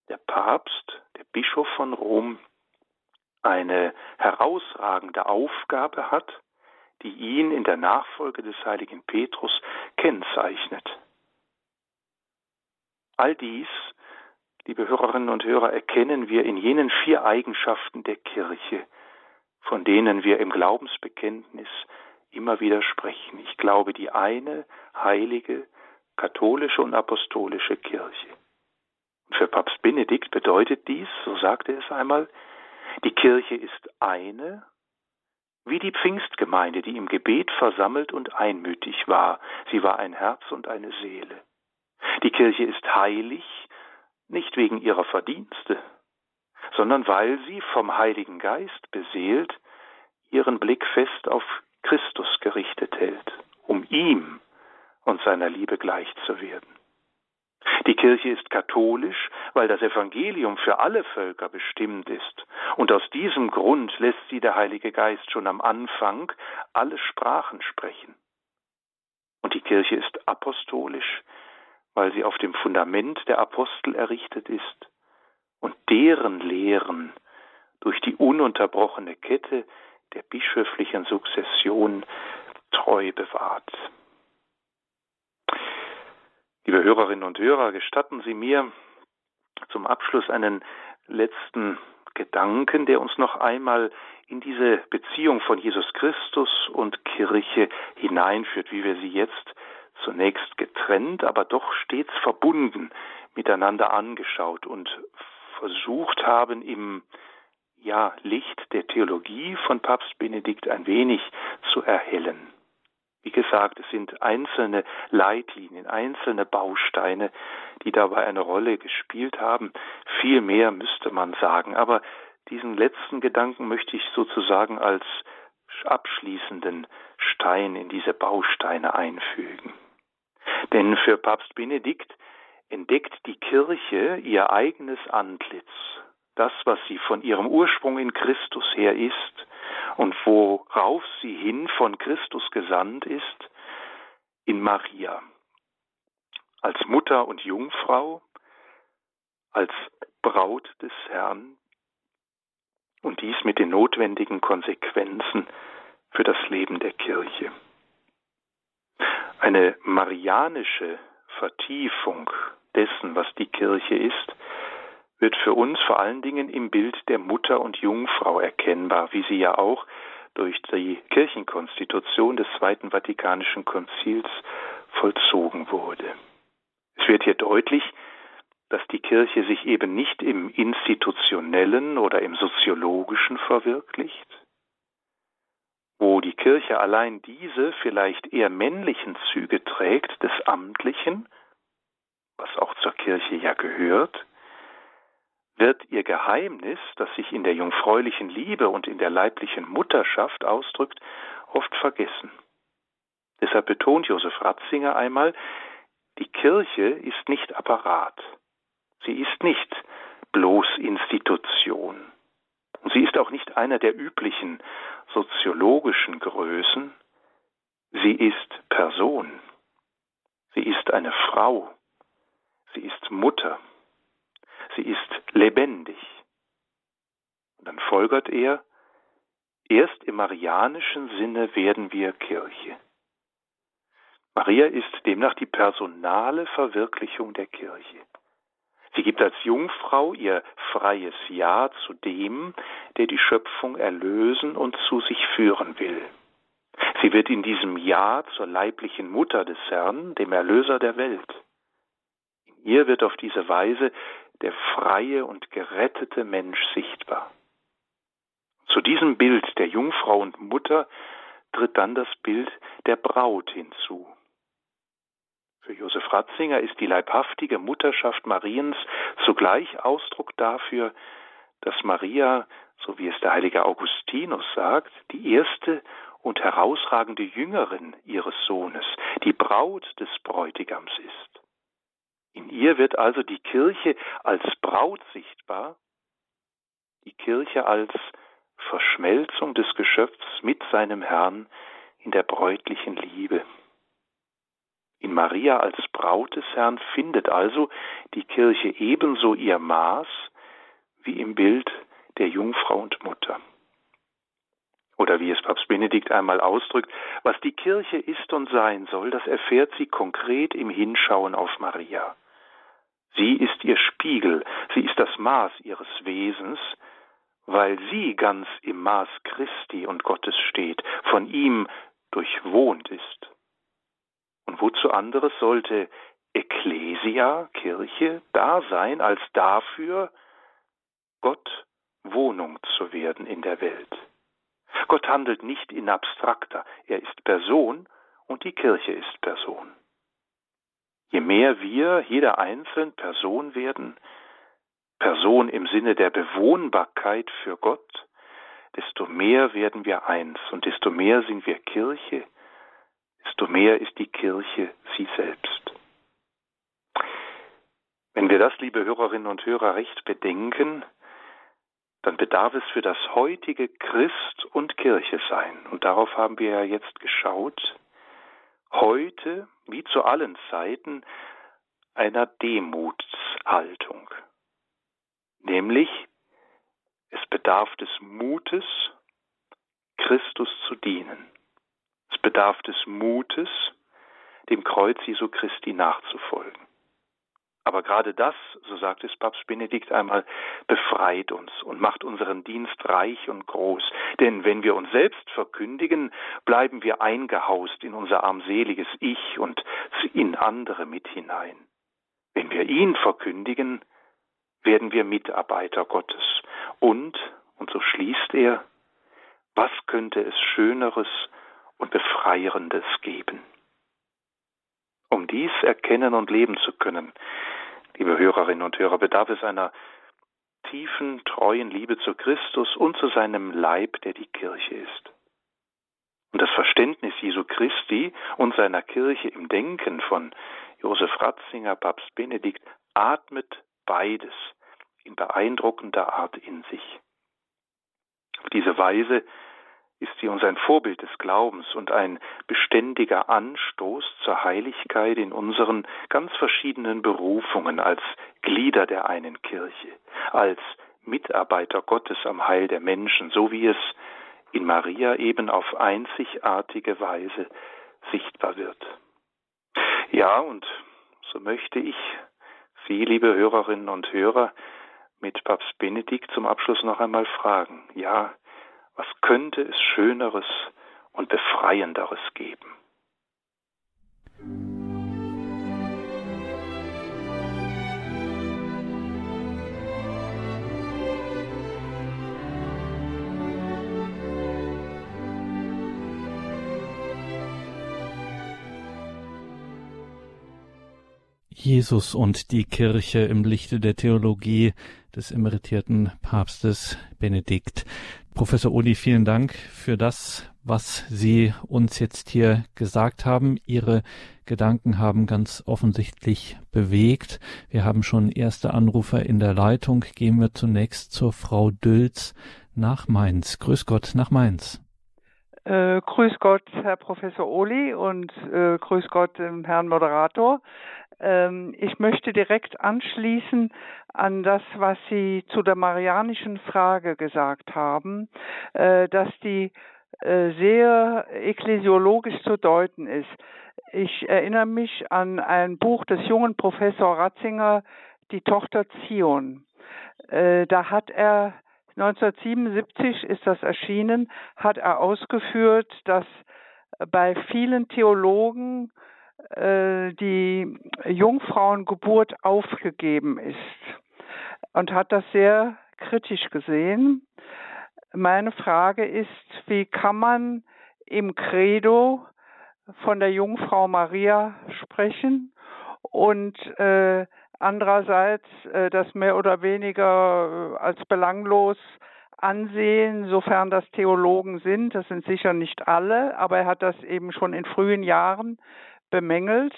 der Papst, der Bischof von Rom, eine herausragende Aufgabe hat, die ihn in der Nachfolge des heiligen Petrus kennzeichnet. All dies, liebe Hörerinnen und Hörer, erkennen wir in jenen vier Eigenschaften der Kirche, von denen wir im Glaubensbekenntnis immer wieder sprechen. Ich glaube die eine heilige, katholische und apostolische Kirche. Und für Papst Benedikt bedeutet dies, so sagte er es einmal, die Kirche ist eine, wie die Pfingstgemeinde, die im Gebet versammelt und einmütig war. Sie war ein Herz und eine Seele. Die Kirche ist heilig, nicht wegen ihrer Verdienste, sondern weil sie vom Heiligen Geist beseelt ihren Blick fest auf Christus gerichtet hält, um ihm und seiner Liebe gleich zu werden. Die Kirche ist katholisch, weil das Evangelium für alle Völker bestimmt ist, und aus diesem Grund lässt sie der Heilige Geist schon am Anfang alle Sprachen sprechen. Und die Kirche ist apostolisch, weil sie auf dem Fundament der Apostel errichtet ist und deren Lehren durch die ununterbrochene Kette der bischöflichen Sukzession treu bewahrt. Liebe Hörerinnen und Hörer, gestatten Sie mir zum Abschluss einen letzten Gedanken, der uns noch einmal in diese Beziehung von Jesus Christus und Kirche hineinführt, wie wir sie jetzt zunächst getrennt, aber doch stets verbunden miteinander angeschaut und versucht haben, im ja, Licht der Theologie von Papst Benedikt ein wenig zu erhellen. Wie gesagt, es sind einzelne Leitlinien, einzelne Bausteine, die dabei eine Rolle gespielt haben. Viel mehr müsste man sagen. Aber diesen letzten Gedanken möchte ich sozusagen als abschließenden Stein in diese Bausteine einfügen. Denn für Papst Benedikt entdeckt die Kirche ihr eigenes Antlitz, das, was sie von ihrem Ursprung in Christus her ist, und worauf sie hin von Christus gesandt ist, in Maria. Als Mutter und Jungfrau, als Braut des Herrn und dies mit den notwendigen Konsequenzen für das Leben der Kirche. Eine marianische Vertiefung dessen, was die Kirche ist, wird für uns vor allen Dingen im Bild der Mutter und Jungfrau erkennbar, wie sie ja auch durch die Kirchenkonstitution des Zweiten Vatikanischen Konzils vollzogen wurde. Es wird hier deutlich, dass die Kirche sich eben nicht im institutionellen oder im soziologischen verwirklicht, wo die Kirche allein diese vielleicht eher männlichen Züge trägt des Amtlichen, was auch zur Kirche ja gehört, wird ihr Geheimnis, das sich in der jungfräulichen Liebe und in der leiblichen Mutterschaft ausdrückt, oft vergessen. Deshalb betont Josef Ratzinger einmal, die Kirche ist nicht Apparat. Sie ist nicht bloß Institution. Und sie ist auch nicht einer der üblichen soziologischen Größen, sie ist Person. Sie ist eine Frau. Sie ist Mutter. Sie ist lebendig. Und dann folgert er, erst im marianischen Sinne werden wir Kirche. Maria ist demnach die personale Verwirklichung der Kirche. Sie gibt als Jungfrau ihr freies Ja zu dem, der die Schöpfung erlösen und zu sich führen will. Sie wird in diesem Ja zur leiblichen Mutter des Herrn, dem Erlöser der Welt. In ihr wird auf diese Weise der freie und gerettete Mensch sichtbar. Zu diesem Bild der Jungfrau und Mutter tritt dann das Bild der Braut hinzu. Für Josef Ratzinger ist die leibhaftige Mutterschaft Mariens zugleich Ausdruck dafür, dass Maria, so wie es der heilige Augustinus sagt, die erste und herausragende Jüngerin ihres Sohnes, die Braut des Bräutigams ist. In ihr wird also die Kirche als Braut sichtbar, die Kirche als Verschmelzung des Geschöpfs mit seinem Herrn in der bräutlichen Liebe. In Maria als Braut des Herrn findet also die Kirche ebenso ihr Maß wie im Bild der Jungfrau und Mutter. Oder wie es Papst Benedikt einmal ausdrückt, was die Kirche ist und sein soll, das erfährt sie konkret im Hinschauen auf Maria. Sie ist ihr Spiegel, sie ist das Maß ihres Wesens, weil sie ganz im Maß Christi und Gottes steht, von ihm durchwohnt ist. Und wozu anderes sollte Ecclesia, Kirche, da sein, als dafür, Gott Wohnung zu werden in der Welt. Gott handelt nicht in abstrakter, er ist Person und die Kirche ist Person. Je mehr wir, jeder einzeln Person werden, Person im Sinne der Bewohnbarkeit für Gott, desto mehr werden wir eins und desto mehr sind wir Kirche, desto mehr ist die Kirche sie selbst. Wenn wir das, liebe Hörerinnen und Hörer, recht bedenken, dann bedarf es für das heutige Christ und Kirche sein, und darauf haben wir ja jetzt geschaut, heute, wie zu allen Zeiten, einer Demutshaltung. Nämlich, es bedarf des Mutes, Christus zu dienen. Es bedarf des Mutes, dem Kreuz Jesu Christi nachzufolgen. Aber gerade das, so sagt es Papst Benedikt einmal, befreit uns und macht unseren Dienst reich und groß. Denn wenn wir uns selbst verkündigen, bleiben wir eingehaust in unser armseliges Ich und in andere mit hinein. Wenn wir ihn verkündigen, werden wir Mitarbeiter Gottes. Und, und so schließt er, was könnte es Schöneres und Befreierendes geben? Um dies erkennen und leben zu können, liebe Hörerinnen und Hörer, bedarf es einer tiefen, treuen Liebe zu Christus und zu seinem Leib, der die Kirche ist. Und das Verständnis Jesu Christi und seiner Kirche im Denken von Josef Ratzinger, Papst Benedikt, atmet beides in beeindruckender Art in sich. Auf diese Weise ist sie uns ein Vorbild des Glaubens und ein beständiger Anstoß zur Heiligkeit in unseren ganz verschiedenen Berufungen als Glieder der einen Kirche, als Mitarbeiter Gottes am Heil der Menschen, so wie es in Maria eben auf einzigartige Weise sichtbar wird. Ja, und so möchte ich Sie, liebe Hörerinnen und Hörer, mit Papst Benedikt zum Abschluss noch einmal fragen. Ja, was könnte es Schöneres und Befreienderes geben? Jesus und die Kirche im Lichte der Theologie des emeritierten Papstes Benedikt. Professor Odi, vielen Dank für das, was Sie uns jetzt hier gesagt haben. Ihre Gedanken haben ganz offensichtlich bewegt. Wir haben schon erste Anrufer in der Leitung. Gehen wir zunächst zur Frau Dülz nach Mainz. Grüß Gott nach Mainz. Äh, grüß Gott, Herr Professor Oli und äh, grüß Gott, dem Herrn Moderator. Ähm, ich möchte direkt anschließen an das, was Sie zu der marianischen Frage gesagt haben, äh, dass die äh, sehr ekklesiologisch zu deuten ist. Ich erinnere mich an ein Buch des jungen Professor Ratzinger, Die Tochter Zion. Äh, da hat er 1977 ist das erschienen, hat er ausgeführt, dass bei vielen Theologen die Jungfrauengeburt aufgegeben ist und hat das sehr kritisch gesehen. Meine Frage ist, wie kann man im Credo von der Jungfrau Maria sprechen und äh, andererseits äh, das mehr oder weniger äh, als belanglos ansehen, sofern das Theologen sind. Das sind sicher nicht alle, aber er hat das eben schon in frühen Jahren bemängelt.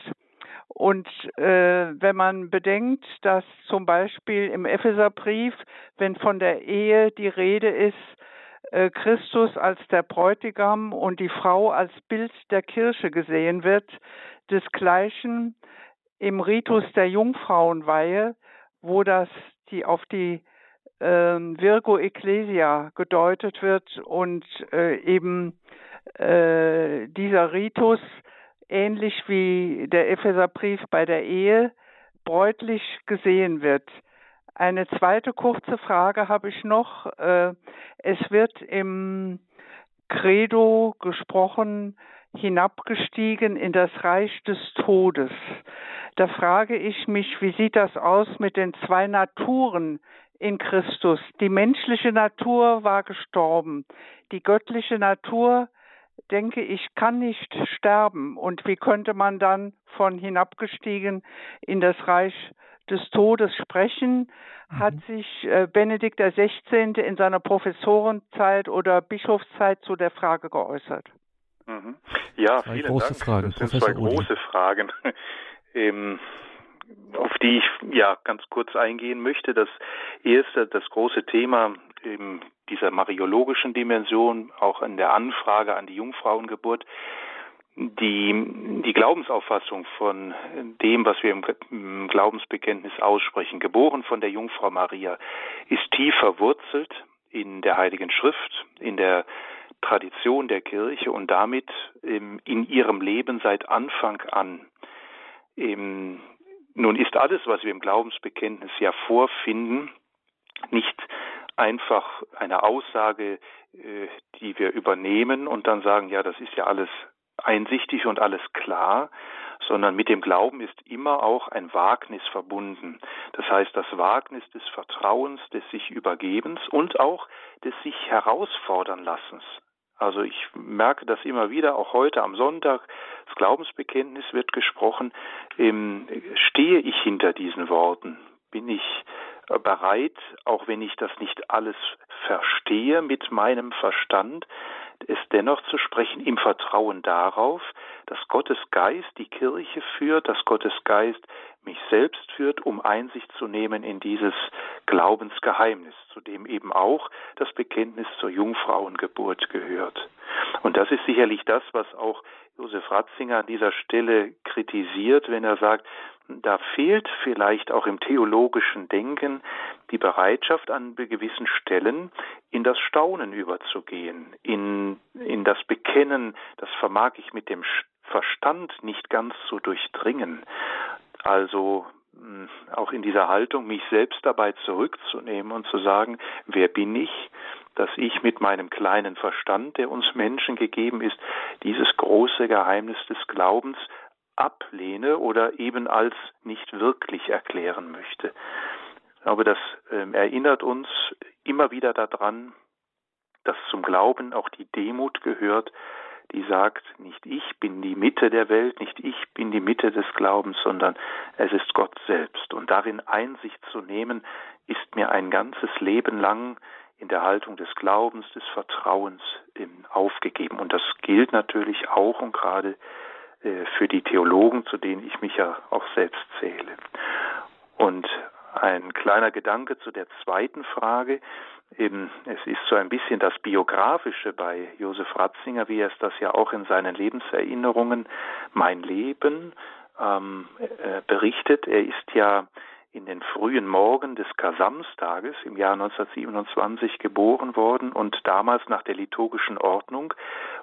Und äh, wenn man bedenkt, dass zum Beispiel im Epheserbrief, wenn von der Ehe die Rede ist, äh, Christus als der Bräutigam und die Frau als Bild der Kirche gesehen wird, desgleichen im Ritus der Jungfrauenweihe, wo das die auf die äh, Virgo Ecclesia gedeutet wird und äh, eben äh, dieser Ritus ähnlich wie der Epheserbrief bei der Ehe bräutlich gesehen wird. Eine zweite kurze Frage habe ich noch. Äh, es wird im Credo gesprochen, hinabgestiegen in das Reich des Todes. Da frage ich mich, wie sieht das aus mit den zwei Naturen in Christus? Die menschliche Natur war gestorben. Die göttliche Natur, denke ich, kann nicht sterben. Und wie könnte man dann von hinabgestiegen in das Reich des Todes sprechen? Hat mhm. sich äh, Benedikt XVI. in seiner Professorenzeit oder Bischofszeit zu der Frage geäußert? Mhm. Ja, zwei vielen große Dank. Fragen. Das sind zwei große Fragen ähm, auf die ich ja ganz kurz eingehen möchte. Das erste, das große Thema ähm, dieser mariologischen Dimension, auch in der Anfrage an die Jungfrauengeburt, die, die Glaubensauffassung von dem, was wir im Glaubensbekenntnis aussprechen, geboren von der Jungfrau Maria, ist tief verwurzelt in der Heiligen Schrift, in der Tradition der Kirche und damit in ihrem Leben seit Anfang an. Nun ist alles, was wir im Glaubensbekenntnis ja vorfinden, nicht einfach eine Aussage, äh, die wir übernehmen und dann sagen, ja, das ist ja alles einsichtig und alles klar, sondern mit dem Glauben ist immer auch ein Wagnis verbunden. Das heißt, das Wagnis des Vertrauens, des sich Übergebens und auch des sich herausfordern Lassens. Also ich merke das immer wieder, auch heute am Sonntag, das Glaubensbekenntnis wird gesprochen. Ähm, stehe ich hinter diesen Worten? Bin ich bereit, auch wenn ich das nicht alles verstehe mit meinem Verstand, es dennoch zu sprechen im Vertrauen darauf, dass Gottes Geist die Kirche führt, dass Gottes Geist mich selbst führt, um Einsicht zu nehmen in dieses Glaubensgeheimnis, zu dem eben auch das Bekenntnis zur Jungfrauengeburt gehört. Und das ist sicherlich das, was auch Josef Ratzinger an dieser Stelle kritisiert, wenn er sagt, da fehlt vielleicht auch im theologischen Denken die Bereitschaft an gewissen Stellen in das Staunen überzugehen, in, in das Bekennen, das vermag ich mit dem Verstand nicht ganz zu durchdringen. Also hm, auch in dieser Haltung, mich selbst dabei zurückzunehmen und zu sagen, wer bin ich, dass ich mit meinem kleinen Verstand, der uns Menschen gegeben ist, dieses große Geheimnis des Glaubens ablehne oder eben als nicht wirklich erklären möchte. Ich glaube, das äh, erinnert uns immer wieder daran, dass zum Glauben auch die Demut gehört, die sagt, nicht ich bin die Mitte der Welt, nicht ich bin die Mitte des Glaubens, sondern es ist Gott selbst. Und darin Einsicht zu nehmen, ist mir ein ganzes Leben lang in der Haltung des Glaubens, des Vertrauens aufgegeben. Und das gilt natürlich auch und gerade äh, für die Theologen, zu denen ich mich ja auch selbst zähle. Und ein kleiner Gedanke zu der zweiten Frage. Eben, es ist so ein bisschen das Biografische bei Josef Ratzinger, wie er es das ja auch in seinen Lebenserinnerungen, mein Leben, ähm, äh, berichtet. Er ist ja in den frühen Morgen des Kasamstages im Jahr 1927 geboren worden und damals nach der liturgischen Ordnung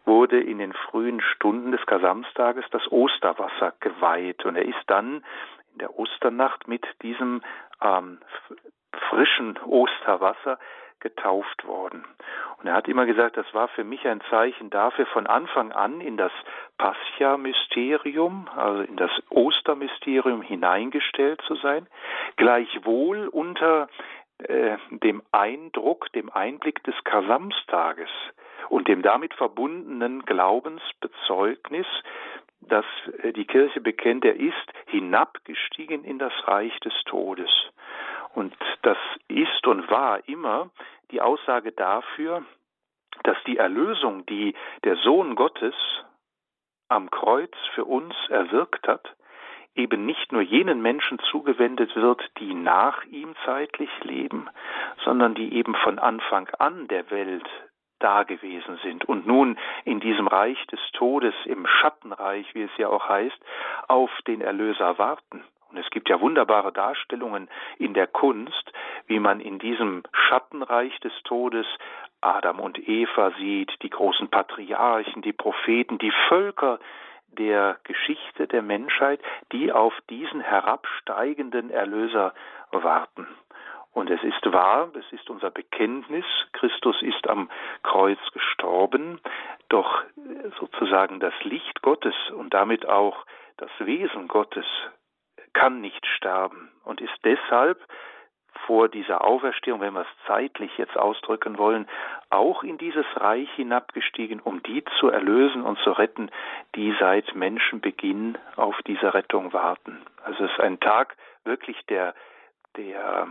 wurde in den frühen Stunden des Kasamstages das Osterwasser geweiht. Und er ist dann in der Osternacht mit diesem ähm, frischen Osterwasser getauft worden. Und er hat immer gesagt, das war für mich ein Zeichen dafür, von Anfang an in das Pascha-Mysterium, also in das Ostermysterium hineingestellt zu sein, gleichwohl unter äh, dem Eindruck, dem Einblick des Kasamstages und dem damit verbundenen Glaubensbezeugnis, dass äh, die Kirche bekennt, er ist hinabgestiegen in das Reich des Todes. Und das ist und war immer die Aussage dafür, dass die Erlösung, die der Sohn Gottes am Kreuz für uns erwirkt hat, eben nicht nur jenen Menschen zugewendet wird, die nach ihm zeitlich leben, sondern die eben von Anfang an der Welt da gewesen sind und nun in diesem Reich des Todes, im Schattenreich, wie es ja auch heißt, auf den Erlöser warten. Und es gibt ja wunderbare Darstellungen in der Kunst, wie man in diesem Schattenreich des Todes Adam und Eva sieht, die großen Patriarchen, die Propheten, die Völker der Geschichte der Menschheit, die auf diesen herabsteigenden Erlöser warten. Und es ist wahr, es ist unser Bekenntnis, Christus ist am Kreuz gestorben, doch sozusagen das Licht Gottes und damit auch das Wesen Gottes kann nicht sterben und ist deshalb vor dieser Auferstehung, wenn wir es zeitlich jetzt ausdrücken wollen, auch in dieses Reich hinabgestiegen, um die zu erlösen und zu retten, die seit Menschenbeginn auf diese Rettung warten. Also es ist ein Tag wirklich der, der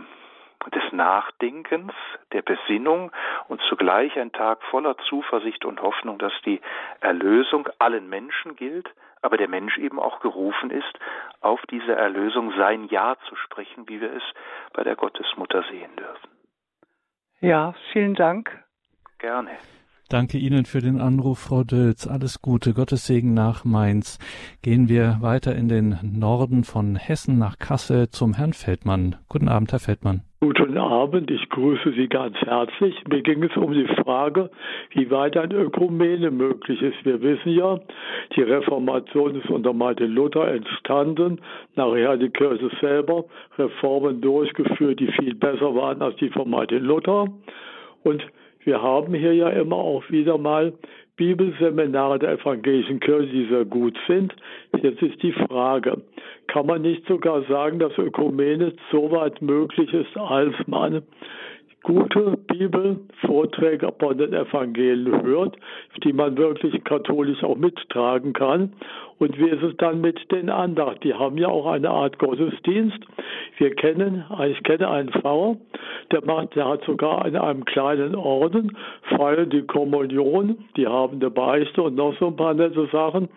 des Nachdenkens, der Besinnung und zugleich ein Tag voller Zuversicht und Hoffnung, dass die Erlösung allen Menschen gilt, aber der Mensch eben auch gerufen ist, auf diese Erlösung sein Ja zu sprechen, wie wir es bei der Gottesmutter sehen dürfen. Ja, vielen Dank. Gerne. Danke Ihnen für den Anruf, Frau Dölz. Alles Gute, Gottes Segen nach Mainz. Gehen wir weiter in den Norden von Hessen nach Kassel zum Herrn Feldmann. Guten Abend, Herr Feldmann. Guten Abend, ich grüße Sie ganz herzlich. Mir ging es um die Frage, wie weit ein Ökumene möglich ist. Wir wissen ja, die Reformation ist unter Martin Luther entstanden. Nachher die Kirche selber Reformen durchgeführt, die viel besser waren als die von Martin Luther. Und wir haben hier ja immer auch wieder mal Bibelseminare der evangelischen Kirche, die sehr gut sind. Jetzt ist die Frage, kann man nicht sogar sagen, dass Ökumene so weit möglich ist, als man gute Bibelvorträge von den Evangelien hört, die man wirklich katholisch auch mittragen kann. Und wie ist es dann mit den Andacht? Die haben ja auch eine Art Gottesdienst. Wir kennen, ich kenne einen Pfarrer, der macht, der hat sogar in einem kleinen Orden feiern die Kommunion, die haben eine Beichte und noch so ein paar nette Sachen.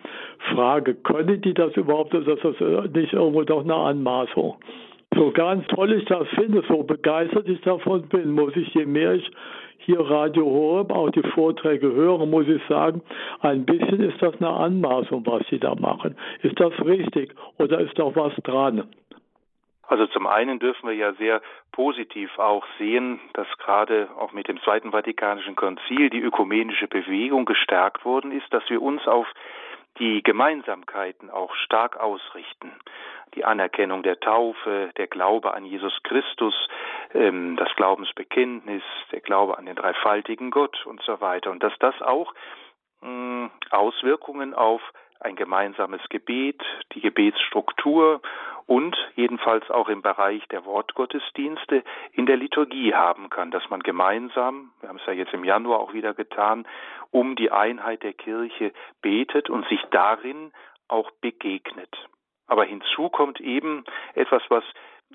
Frage, können die das überhaupt? Ist das nicht irgendwo doch eine Anmaßung? So ganz toll ich das finde, so begeistert ich davon bin, muss ich, je mehr ich hier Radio Horeb auch die Vorträge höre, muss ich sagen, ein bisschen ist das eine Anmaßung, was Sie da machen. Ist das richtig oder ist doch was dran? Also zum einen dürfen wir ja sehr positiv auch sehen, dass gerade auch mit dem Zweiten Vatikanischen Konzil die ökumenische Bewegung gestärkt worden ist, dass wir uns auf die Gemeinsamkeiten auch stark ausrichten. Die Anerkennung der Taufe, der Glaube an Jesus Christus, ähm, das Glaubensbekenntnis, der Glaube an den dreifaltigen Gott und so weiter. Und dass das auch mh, Auswirkungen auf ein gemeinsames Gebet, die Gebetsstruktur und jedenfalls auch im Bereich der Wortgottesdienste in der Liturgie haben kann, dass man gemeinsam, wir haben es ja jetzt im Januar auch wieder getan, um die Einheit der Kirche betet und sich darin auch begegnet. Aber hinzu kommt eben etwas, was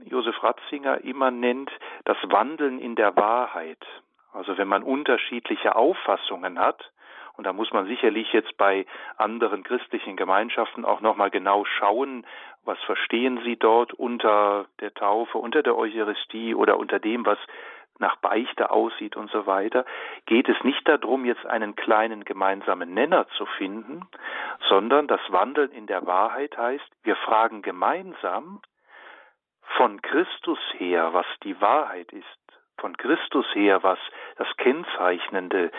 Josef Ratzinger immer nennt, das Wandeln in der Wahrheit. Also wenn man unterschiedliche Auffassungen hat, und da muss man sicherlich jetzt bei anderen christlichen Gemeinschaften auch nochmal genau schauen, was verstehen sie dort unter der Taufe, unter der Eucharistie oder unter dem, was nach Beichte aussieht und so weiter, geht es nicht darum, jetzt einen kleinen gemeinsamen Nenner zu finden, sondern das Wandeln in der Wahrheit heißt, wir fragen gemeinsam von Christus her, was die Wahrheit ist, von Christus her, was das Kennzeichnende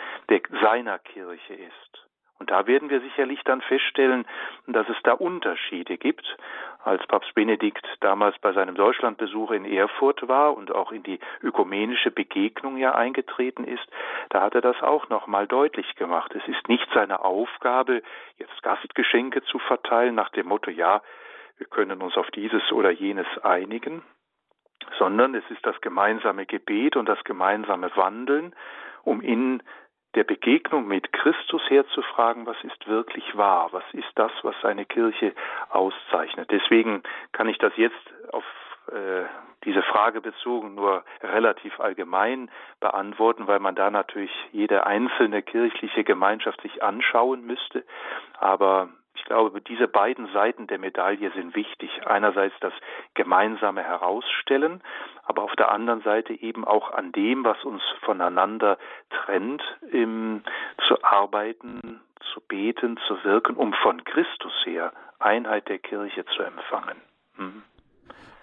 seiner Kirche ist. Und da werden wir sicherlich dann feststellen, dass es da Unterschiede gibt. Als Papst Benedikt damals bei seinem Deutschlandbesuch in Erfurt war und auch in die ökumenische Begegnung ja eingetreten ist, da hat er das auch nochmal deutlich gemacht. Es ist nicht seine Aufgabe, jetzt Gastgeschenke zu verteilen nach dem Motto, ja, wir können uns auf dieses oder jenes einigen, sondern es ist das gemeinsame Gebet und das gemeinsame Wandeln, um in der Begegnung mit Christus herzufragen, was ist wirklich wahr, was ist das, was seine Kirche auszeichnet. Deswegen kann ich das jetzt auf äh, diese Frage bezogen nur relativ allgemein beantworten, weil man da natürlich jede einzelne kirchliche Gemeinschaft sich anschauen müsste. Aber ich glaube, diese beiden Seiten der Medaille sind wichtig. Einerseits das gemeinsame Herausstellen, aber auf der anderen Seite eben auch an dem, was uns voneinander trennt, im, zu arbeiten, zu beten, zu wirken, um von Christus her Einheit der Kirche zu empfangen. Hm.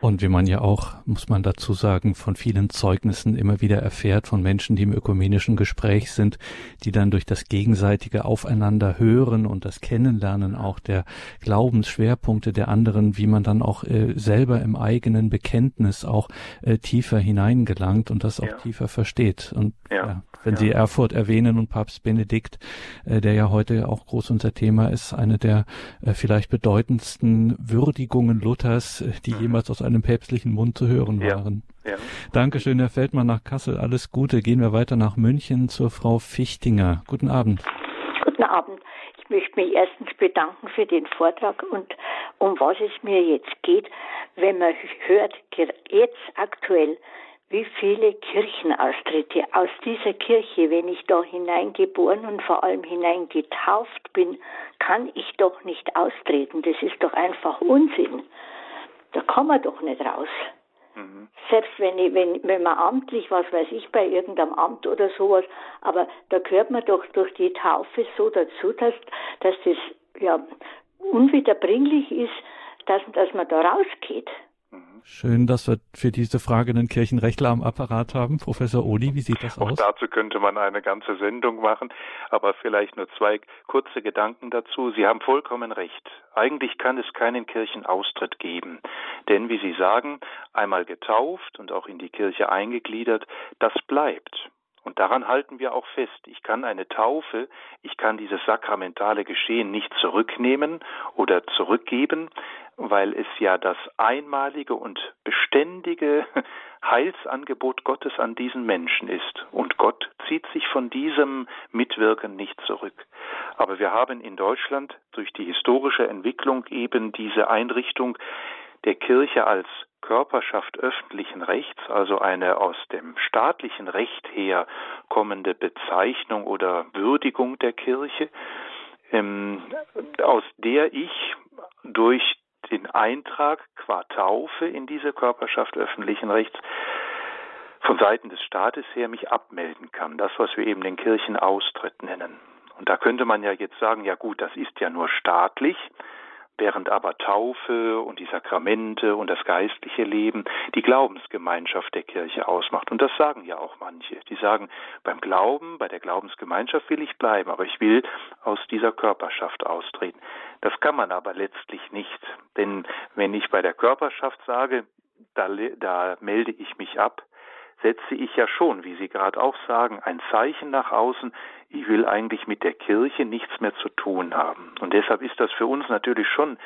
Und wie man ja auch, muss man dazu sagen, von vielen Zeugnissen immer wieder erfährt von Menschen, die im ökumenischen Gespräch sind, die dann durch das gegenseitige Aufeinander hören und das Kennenlernen auch der Glaubensschwerpunkte der anderen, wie man dann auch äh, selber im eigenen Bekenntnis auch äh, tiefer hineingelangt und das auch ja. tiefer versteht. Und ja. ja wenn. Sie Erfurt erwähnen und Papst Benedikt, äh, der ja heute auch groß unser Thema ist, eine der äh, vielleicht bedeutendsten Würdigungen Luthers, äh, die mhm. jemals aus einem päpstlichen Mund zu hören waren. Ja. Dankeschön, Herr Feldmann nach Kassel. Alles Gute. Gehen wir weiter nach München zur Frau Fichtinger. Guten Abend. Guten Abend. Ich möchte mich erstens bedanken für den Vortrag und um was es mir jetzt geht, wenn man hört, jetzt aktuell, wie viele Kirchenaustritte aus dieser Kirche, wenn ich da hineingeboren und vor allem hineingetauft bin, kann ich doch nicht austreten. Das ist doch einfach Unsinn. Da kann man doch nicht raus. Mhm. Selbst wenn, ich, wenn, wenn man amtlich, was weiß ich, bei irgendeinem Amt oder sowas, aber da gehört man doch durch die Taufe so dazu, dass, dass das ja unwiederbringlich ist, dass, dass man da rausgeht. Schön, dass wir für diese Frage einen Kirchenrechtler am Apparat haben. Professor Oli, wie sieht das aus? Auch dazu könnte man eine ganze Sendung machen, aber vielleicht nur zwei kurze Gedanken dazu. Sie haben vollkommen recht. Eigentlich kann es keinen Kirchenaustritt geben. Denn, wie Sie sagen, einmal getauft und auch in die Kirche eingegliedert, das bleibt. Und daran halten wir auch fest. Ich kann eine Taufe, ich kann dieses sakramentale Geschehen nicht zurücknehmen oder zurückgeben, weil es ja das einmalige und beständige Heilsangebot Gottes an diesen Menschen ist. Und Gott zieht sich von diesem Mitwirken nicht zurück. Aber wir haben in Deutschland durch die historische Entwicklung eben diese Einrichtung der Kirche als Körperschaft öffentlichen Rechts, also eine aus dem staatlichen Recht her kommende Bezeichnung oder Würdigung der Kirche, ähm, aus der ich durch den Eintrag qua Taufe in diese Körperschaft öffentlichen Rechts von Seiten des Staates her mich abmelden kann. Das, was wir eben den Kirchenaustritt nennen. Und da könnte man ja jetzt sagen, ja gut, das ist ja nur staatlich während aber Taufe und die Sakramente und das geistliche Leben die Glaubensgemeinschaft der Kirche ausmacht. Und das sagen ja auch manche. Die sagen, beim Glauben, bei der Glaubensgemeinschaft will ich bleiben, aber ich will aus dieser Körperschaft austreten. Das kann man aber letztlich nicht. Denn wenn ich bei der Körperschaft sage, da, da melde ich mich ab, setze ich ja schon, wie Sie gerade auch sagen, ein Zeichen nach außen, ich will eigentlich mit der Kirche nichts mehr zu tun haben. Und deshalb ist das für uns natürlich schon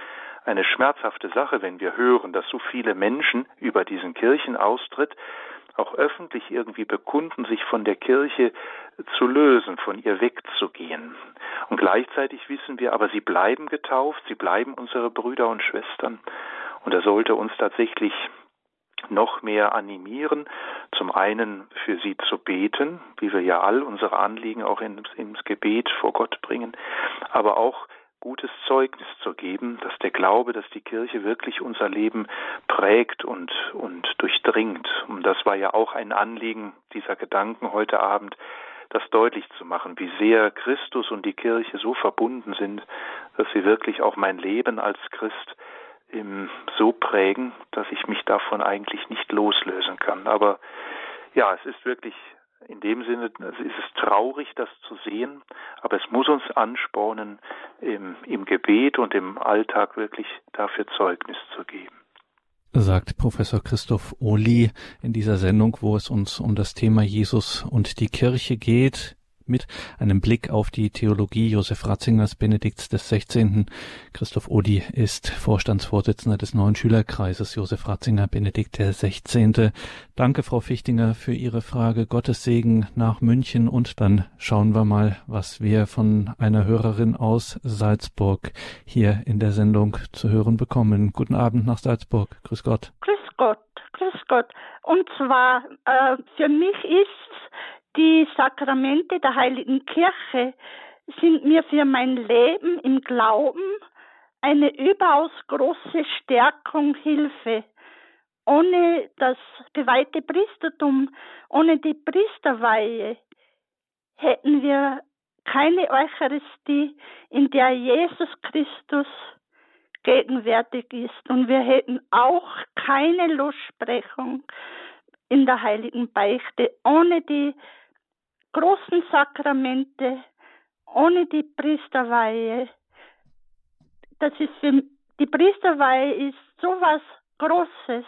eine schmerzhafte Sache, wenn wir hören, dass so viele Menschen über diesen Kirchenaustritt auch öffentlich irgendwie bekunden, sich von der Kirche zu lösen, von ihr wegzugehen. Und gleichzeitig wissen wir aber, sie bleiben getauft, sie bleiben unsere Brüder und Schwestern. Und da sollte uns tatsächlich noch mehr animieren, zum einen für sie zu beten, wie wir ja all unsere Anliegen auch ins, ins Gebet vor Gott bringen, aber auch gutes Zeugnis zu geben, dass der Glaube, dass die Kirche wirklich unser Leben prägt und, und durchdringt. Und das war ja auch ein Anliegen dieser Gedanken heute Abend, das deutlich zu machen, wie sehr Christus und die Kirche so verbunden sind, dass sie wirklich auch mein Leben als Christ so prägen, dass ich mich davon eigentlich nicht loslösen kann. Aber ja, es ist wirklich in dem Sinne es ist traurig, das zu sehen, aber es muss uns anspornen, im, im Gebet und im Alltag wirklich dafür Zeugnis zu geben. Sagt Professor Christoph Ohli in dieser Sendung, wo es uns um das Thema Jesus und die Kirche geht mit einem Blick auf die Theologie Josef Ratzingers Benedikts des 16. Christoph Odi ist Vorstandsvorsitzender des neuen Schülerkreises Josef Ratzinger Benedikt der 16. Danke, Frau Fichtinger, für Ihre Frage. Gottes Segen nach München und dann schauen wir mal, was wir von einer Hörerin aus Salzburg hier in der Sendung zu hören bekommen. Guten Abend nach Salzburg. Grüß Gott. Grüß Gott. Grüß Gott. Und zwar, äh, für mich ist die Sakramente der Heiligen Kirche sind mir für mein Leben im Glauben eine überaus große Stärkung, Hilfe. Ohne das geweihte Priestertum, ohne die Priesterweihe hätten wir keine Eucharistie, in der Jesus Christus gegenwärtig ist. Und wir hätten auch keine Lossprechung in der heiligen Beichte ohne die großen Sakramente, ohne die Priesterweihe. Das ist für, die Priesterweihe ist so was Großes,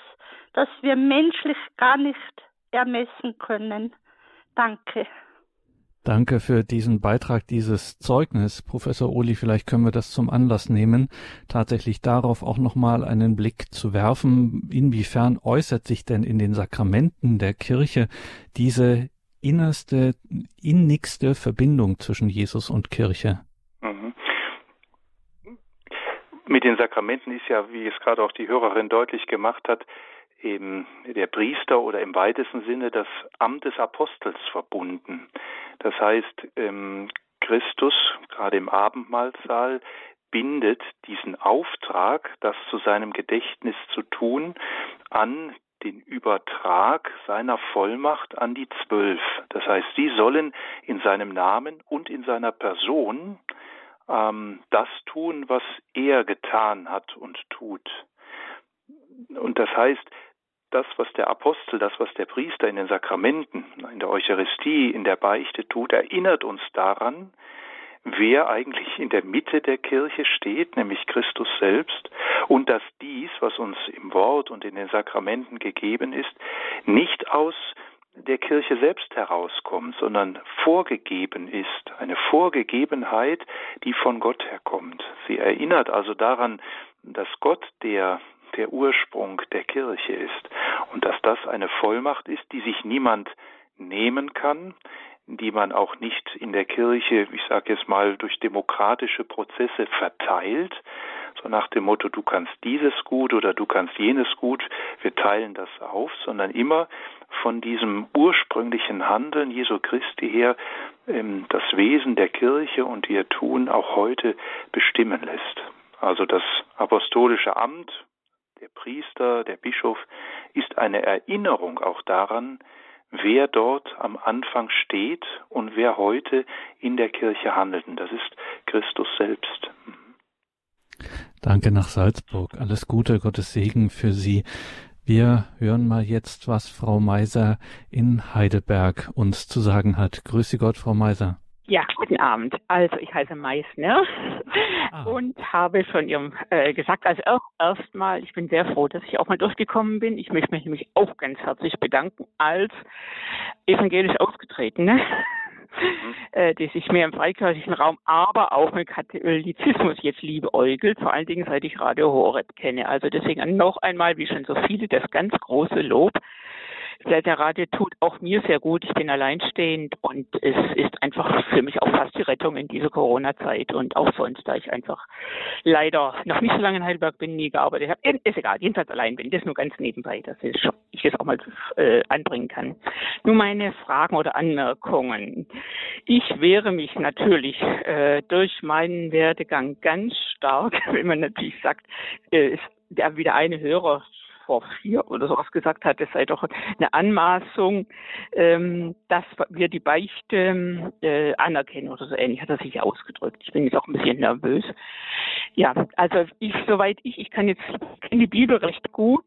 dass wir menschlich gar nicht ermessen können. Danke. Danke für diesen Beitrag, dieses Zeugnis. Professor Ohli, vielleicht können wir das zum Anlass nehmen, tatsächlich darauf auch nochmal einen Blick zu werfen. Inwiefern äußert sich denn in den Sakramenten der Kirche diese innerste, innigste Verbindung zwischen Jesus und Kirche. Mhm. Mit den Sakramenten ist ja, wie es gerade auch die Hörerin deutlich gemacht hat, eben der Priester oder im weitesten Sinne das Amt des Apostels verbunden. Das heißt, ähm, Christus, gerade im Abendmahlsaal, bindet diesen Auftrag, das zu seinem Gedächtnis zu tun, an den Übertrag seiner Vollmacht an die Zwölf. Das heißt, sie sollen in seinem Namen und in seiner Person ähm, das tun, was er getan hat und tut. Und das heißt, das, was der Apostel, das, was der Priester in den Sakramenten, in der Eucharistie, in der Beichte tut, erinnert uns daran, wer eigentlich in der Mitte der Kirche steht, nämlich Christus selbst, und dass dies, was uns im Wort und in den Sakramenten gegeben ist, nicht aus der Kirche selbst herauskommt, sondern vorgegeben ist, eine Vorgegebenheit, die von Gott herkommt. Sie erinnert also daran, dass Gott der der Ursprung der Kirche ist und dass das eine Vollmacht ist, die sich niemand nehmen kann, die man auch nicht in der Kirche, ich sage jetzt mal, durch demokratische Prozesse verteilt, so nach dem Motto, du kannst dieses gut oder du kannst jenes gut, wir teilen das auf, sondern immer von diesem ursprünglichen Handeln Jesu Christi her ähm, das Wesen der Kirche und ihr Tun auch heute bestimmen lässt. Also das apostolische Amt, der Priester, der Bischof, ist eine Erinnerung auch daran, wer dort am Anfang steht und wer heute in der Kirche handelt. Das ist Christus selbst. Danke nach Salzburg. Alles Gute, Gottes Segen für Sie. Wir hören mal jetzt, was Frau Meiser in Heidelberg uns zu sagen hat. Grüße Gott, Frau Meiser. Ja, guten Abend. Also ich heiße Meissner ah. und habe schon Ihrem äh, gesagt, also erstmal, ich bin sehr froh, dass ich auch mal durchgekommen bin. Ich möchte mich nämlich auch ganz herzlich bedanken als evangelisch Ausgetretene, mhm. äh, die sich mehr im freikirchlichen Raum, aber auch mit Katholizismus jetzt liebäugelt, vor allen Dingen seit ich Radio Horeb kenne. Also deswegen noch einmal, wie schon so viele, das ganz große Lob der, der Radio tut auch mir sehr gut. Ich bin alleinstehend und es ist einfach für mich auch fast die Rettung in dieser Corona-Zeit und auch sonst, da ich einfach leider noch nicht so lange in Heidelberg bin, nie gearbeitet habe. Ist egal, jedenfalls allein bin. Das nur ganz nebenbei, dass ich es auch mal äh, anbringen kann. Nur meine Fragen oder Anmerkungen. Ich wehre mich natürlich äh, durch meinen Werdegang ganz stark, wenn man natürlich sagt, äh, der wieder eine Hörer vor vier oder sowas gesagt hat, es sei doch eine Anmaßung, ähm, dass wir die Beichte äh, anerkennen oder so ähnlich hat er sich ausgedrückt. Ich bin jetzt auch ein bisschen nervös. Ja, also ich, soweit ich, ich kann jetzt, kenne die Bibel recht gut,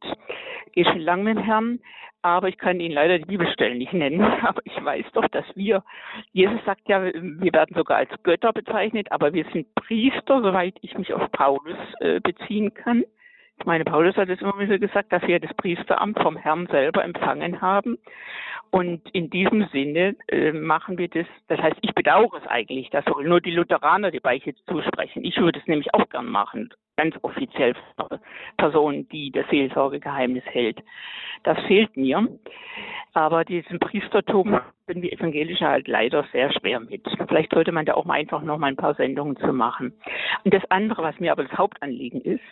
gehe schon lange mit dem Herrn, aber ich kann Ihnen leider die Bibelstellen nicht nennen. Aber ich weiß doch, dass wir, Jesus sagt ja, wir werden sogar als Götter bezeichnet, aber wir sind Priester, soweit ich mich auf Paulus äh, beziehen kann. Meine, Paulus hat es immer wieder gesagt, dass wir das Priesteramt vom Herrn selber empfangen haben. Und in diesem Sinne äh, machen wir das, das heißt, ich bedauere es eigentlich, dass nur die Lutheraner die Beichte zusprechen. Ich würde es nämlich auch gern machen ganz offiziell Person, die das Seelsorgegeheimnis hält. Das fehlt mir. Aber diesen Priestertum sind wir Evangelische halt leider sehr schwer mit. Vielleicht sollte man da auch mal einfach noch mal ein paar Sendungen zu machen. Und das andere, was mir aber das Hauptanliegen ist,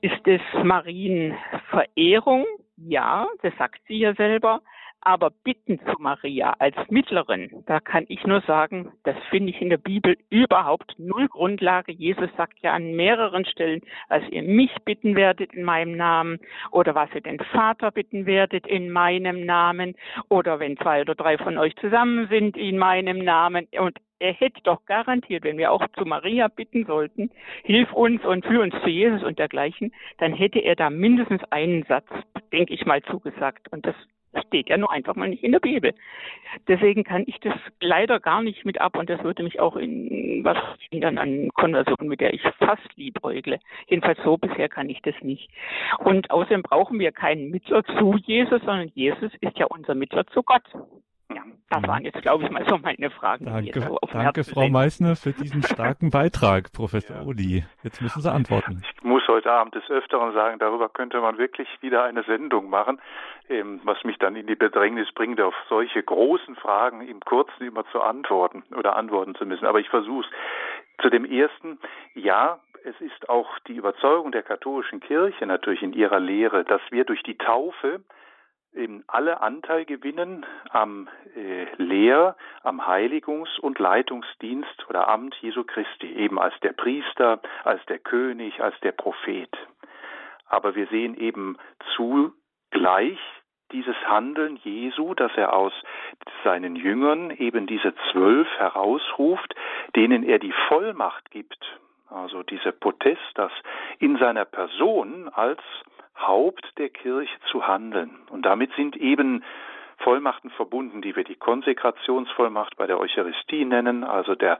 ist das Marienverehrung. Ja, das sagt sie ja selber. Aber Bitten zu Maria als Mittlerin, da kann ich nur sagen, das finde ich in der Bibel überhaupt null Grundlage. Jesus sagt ja an mehreren Stellen, was ihr mich bitten werdet in meinem Namen oder was ihr den Vater bitten werdet in meinem Namen oder wenn zwei oder drei von euch zusammen sind in meinem Namen. Und er hätte doch garantiert, wenn wir auch zu Maria bitten sollten, hilf uns und führ uns zu Jesus und dergleichen, dann hätte er da mindestens einen Satz, denke ich mal, zugesagt. Und das steht ja nur einfach mal nicht in der Bibel. Deswegen kann ich das leider gar nicht mit ab und das würde mich auch in was dann an Konversion, mit der ich fast liebäugle. Jedenfalls so bisher kann ich das nicht. Und außerdem brauchen wir keinen Mittler zu Jesus, sondern Jesus ist ja unser Mittler zu Gott. Ja, das waren jetzt, glaube ich, mal so meine Fragen. Danke, so danke Frau Meissner, für diesen starken Beitrag, Professor ja. Uli. Jetzt müssen Sie antworten. Ich muss heute Abend des Öfteren sagen, darüber könnte man wirklich wieder eine Sendung machen, ähm, was mich dann in die Bedrängnis bringt, auf solche großen Fragen im Kurzen immer zu antworten oder antworten zu müssen. Aber ich versuche es. Zu dem ersten, ja, es ist auch die Überzeugung der katholischen Kirche natürlich in ihrer Lehre, dass wir durch die Taufe eben alle Anteil gewinnen am äh, Lehr-, am Heiligungs- und Leitungsdienst oder Amt Jesu Christi, eben als der Priester, als der König, als der Prophet. Aber wir sehen eben zugleich dieses Handeln Jesu, dass er aus seinen Jüngern eben diese zwölf herausruft, denen er die Vollmacht gibt, also diese Potestas in seiner Person als Haupt der Kirche zu handeln. Und damit sind eben Vollmachten verbunden, die wir die Konsekrationsvollmacht bei der Eucharistie nennen, also der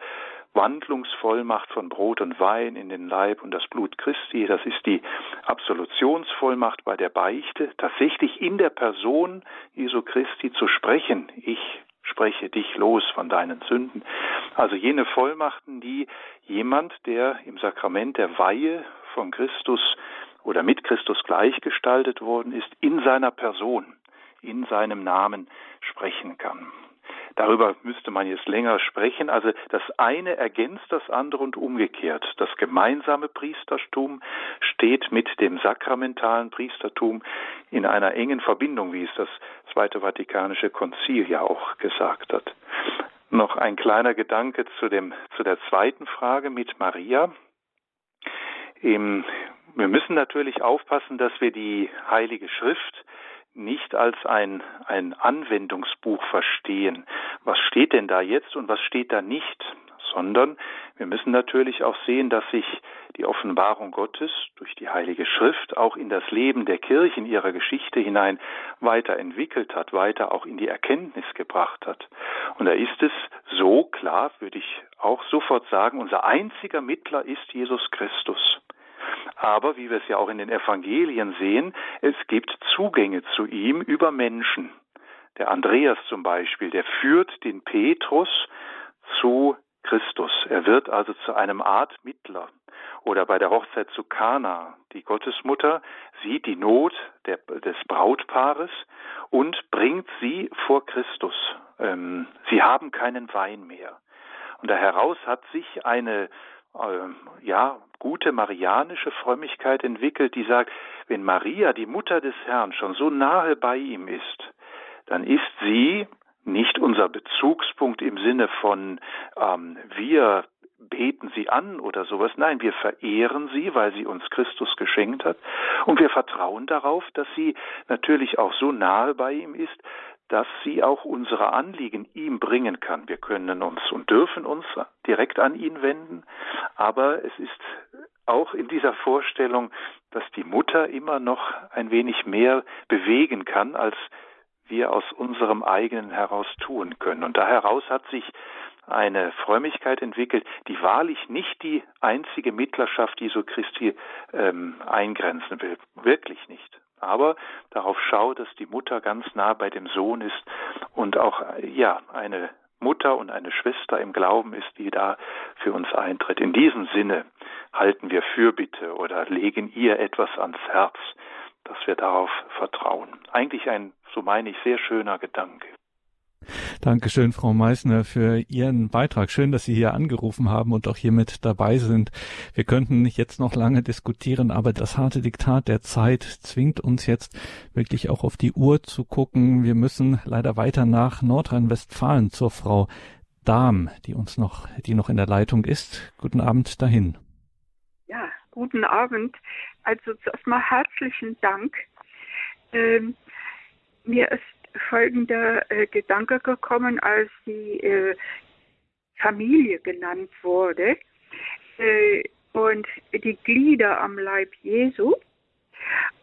Wandlungsvollmacht von Brot und Wein in den Leib und das Blut Christi. Das ist die Absolutionsvollmacht bei der Beichte, tatsächlich in der Person Jesu Christi zu sprechen. Ich spreche dich los von deinen Sünden. Also jene Vollmachten, die jemand, der im Sakrament der Weihe von Christus oder mit Christus gleichgestaltet worden ist, in seiner Person, in seinem Namen sprechen kann. Darüber müsste man jetzt länger sprechen. Also das eine ergänzt das andere und umgekehrt. Das gemeinsame Priestertum steht mit dem sakramentalen Priestertum in einer engen Verbindung, wie es das Zweite Vatikanische Konzil ja auch gesagt hat. Noch ein kleiner Gedanke zu, dem, zu der zweiten Frage mit Maria. Im wir müssen natürlich aufpassen, dass wir die Heilige Schrift nicht als ein, ein Anwendungsbuch verstehen. Was steht denn da jetzt und was steht da nicht? Sondern wir müssen natürlich auch sehen, dass sich die Offenbarung Gottes durch die Heilige Schrift auch in das Leben der Kirche in ihrer Geschichte hinein weiterentwickelt hat, weiter auch in die Erkenntnis gebracht hat. Und da ist es so klar, würde ich auch sofort sagen, unser einziger Mittler ist Jesus Christus. Aber wie wir es ja auch in den Evangelien sehen, es gibt Zugänge zu ihm über Menschen. Der Andreas zum Beispiel, der führt den Petrus zu Christus. Er wird also zu einem Art Mittler. Oder bei der Hochzeit zu Kana, die Gottesmutter sieht die Not der, des Brautpaares und bringt sie vor Christus. Ähm, sie haben keinen Wein mehr. Und da heraus hat sich eine ja, gute marianische Frömmigkeit entwickelt, die sagt, wenn Maria, die Mutter des Herrn, schon so nahe bei ihm ist, dann ist sie nicht unser Bezugspunkt im Sinne von ähm, wir beten sie an oder sowas. Nein, wir verehren sie, weil sie uns Christus geschenkt hat. Und wir vertrauen darauf, dass sie natürlich auch so nahe bei ihm ist, dass sie auch unsere Anliegen ihm bringen kann. Wir können uns und dürfen uns direkt an ihn wenden, aber es ist auch in dieser Vorstellung, dass die Mutter immer noch ein wenig mehr bewegen kann, als wir aus unserem eigenen heraus tun können. Und da heraus hat sich eine Frömmigkeit entwickelt, die wahrlich nicht die einzige Mittlerschaft Jesu Christi ähm, eingrenzen will. Wirklich nicht aber darauf schaut, dass die Mutter ganz nah bei dem Sohn ist und auch ja eine Mutter und eine Schwester im Glauben ist, die da für uns eintritt. In diesem Sinne halten wir Fürbitte oder legen ihr etwas ans Herz, dass wir darauf vertrauen. Eigentlich ein, so meine ich, sehr schöner Gedanke. Dankeschön, Frau Meissner, für Ihren Beitrag. Schön, dass Sie hier angerufen haben und auch hier mit dabei sind. Wir könnten jetzt noch lange diskutieren, aber das harte Diktat der Zeit zwingt uns jetzt wirklich auch auf die Uhr zu gucken. Wir müssen leider weiter nach Nordrhein-Westfalen zur Frau Dahm, die uns noch, die noch in der Leitung ist. Guten Abend dahin. Ja, guten Abend. Also zuerst mal herzlichen Dank. Ähm, mir ist folgender äh, Gedanke gekommen, als die äh, Familie genannt wurde äh, und die Glieder am Leib Jesu.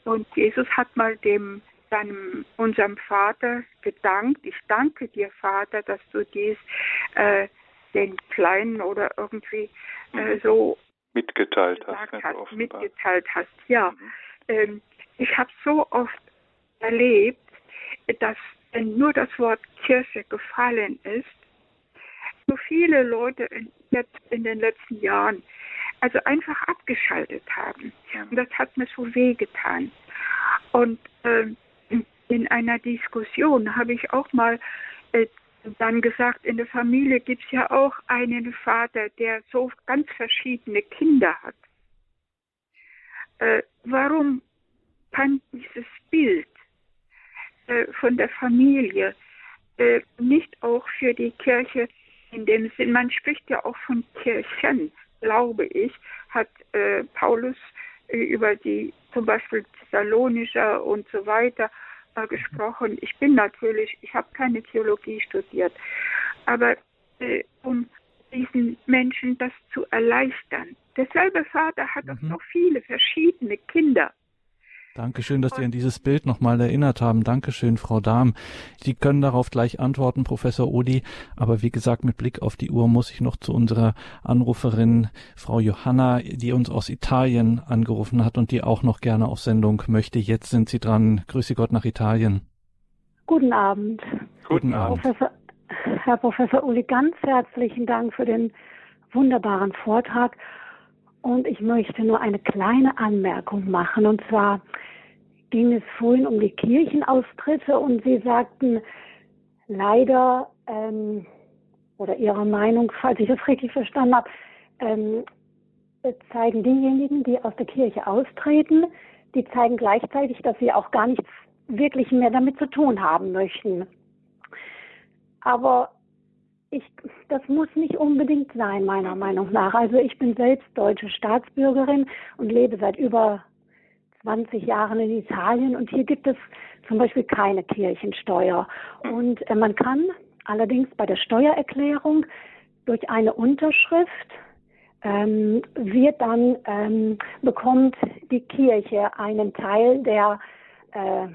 Und Jesus hat mal dem seinem unserem Vater gedankt. Ich danke dir, Vater, dass du dies äh, den Kleinen oder irgendwie äh, so mitgeteilt hast, hast mitgeteilt hast. Ja, mhm. ähm, ich habe so oft erlebt, dass wenn nur das Wort Kirche gefallen ist, so viele Leute in, jetzt in den letzten Jahren also einfach abgeschaltet haben. Und das hat mir so wehgetan. Und äh, in einer Diskussion habe ich auch mal äh, dann gesagt, in der Familie gibt es ja auch einen Vater, der so ganz verschiedene Kinder hat. Äh, warum kann dieses Bild von der Familie, äh, nicht auch für die Kirche in dem Sinn. Man spricht ja auch von Kirchen, glaube ich, hat äh, Paulus äh, über die zum Beispiel Thessalonischer und so weiter äh, gesprochen. Ich bin natürlich, ich habe keine Theologie studiert, aber äh, um diesen Menschen das zu erleichtern. Derselbe Vater hat mhm. auch noch viele verschiedene Kinder. Dankeschön, dass Sie an dieses Bild nochmal erinnert haben. Dankeschön, Frau Dahm. Sie können darauf gleich antworten, Professor Odi. Aber wie gesagt, mit Blick auf die Uhr muss ich noch zu unserer Anruferin, Frau Johanna, die uns aus Italien angerufen hat und die auch noch gerne auf Sendung möchte. Jetzt sind Sie dran. Grüße Gott nach Italien. Guten Abend. Guten Abend. Professor, Herr Professor Uli, ganz herzlichen Dank für den wunderbaren Vortrag. Und ich möchte nur eine kleine Anmerkung machen. Und zwar ging es vorhin um die Kirchenaustritte und Sie sagten, leider, ähm, oder Ihrer Meinung, falls ich das richtig verstanden habe, ähm, zeigen diejenigen, die aus der Kirche austreten, die zeigen gleichzeitig, dass sie auch gar nichts wirklich mehr damit zu tun haben möchten. Aber ich, das muss nicht unbedingt sein, meiner Meinung nach. Also ich bin selbst deutsche Staatsbürgerin und lebe seit über 20 Jahren in Italien und hier gibt es zum Beispiel keine Kirchensteuer. Und äh, man kann allerdings bei der Steuererklärung durch eine Unterschrift ähm, wird dann ähm, bekommt die Kirche einen Teil der äh,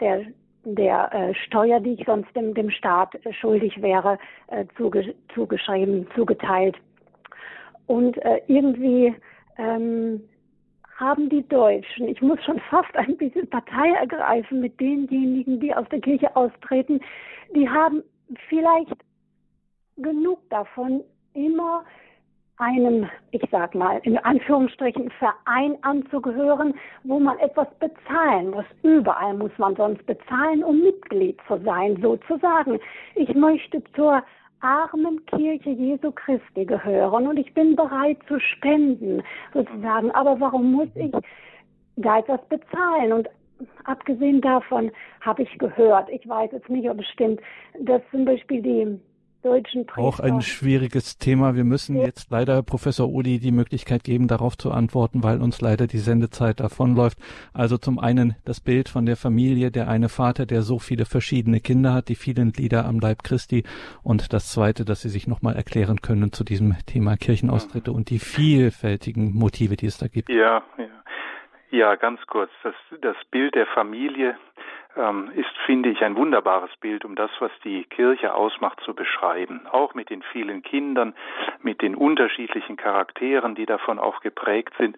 der der äh, Steuer, die ich sonst dem, dem Staat äh, schuldig wäre, äh, zuge zugeschrieben, zugeteilt. Und äh, irgendwie ähm, haben die Deutschen, ich muss schon fast ein bisschen Partei ergreifen mit denjenigen, die aus der Kirche austreten, die haben vielleicht genug davon, immer einem, ich sag mal, in Anführungsstrichen Verein anzugehören, wo man etwas bezahlen muss. Überall muss man sonst bezahlen, um Mitglied zu sein, sozusagen. Ich möchte zur armen Kirche Jesu Christi gehören und ich bin bereit zu spenden, sozusagen. Aber warum muss ich da etwas bezahlen? Und abgesehen davon habe ich gehört, ich weiß jetzt nicht, ob es stimmt, dass zum Beispiel die deutschen Priester. Auch ein schwieriges Thema. Wir müssen jetzt leider Professor Uli die Möglichkeit geben, darauf zu antworten, weil uns leider die Sendezeit davonläuft. Also zum einen das Bild von der Familie, der eine Vater, der so viele verschiedene Kinder hat, die vielen Glieder am Leib Christi. Und das zweite, dass Sie sich nochmal erklären können zu diesem Thema Kirchenaustritte ja. und die vielfältigen Motive, die es da gibt. Ja, ja. Ja, ganz kurz. Das, das Bild der Familie ist, finde ich, ein wunderbares Bild, um das, was die Kirche ausmacht, zu beschreiben. Auch mit den vielen Kindern, mit den unterschiedlichen Charakteren, die davon auch geprägt sind.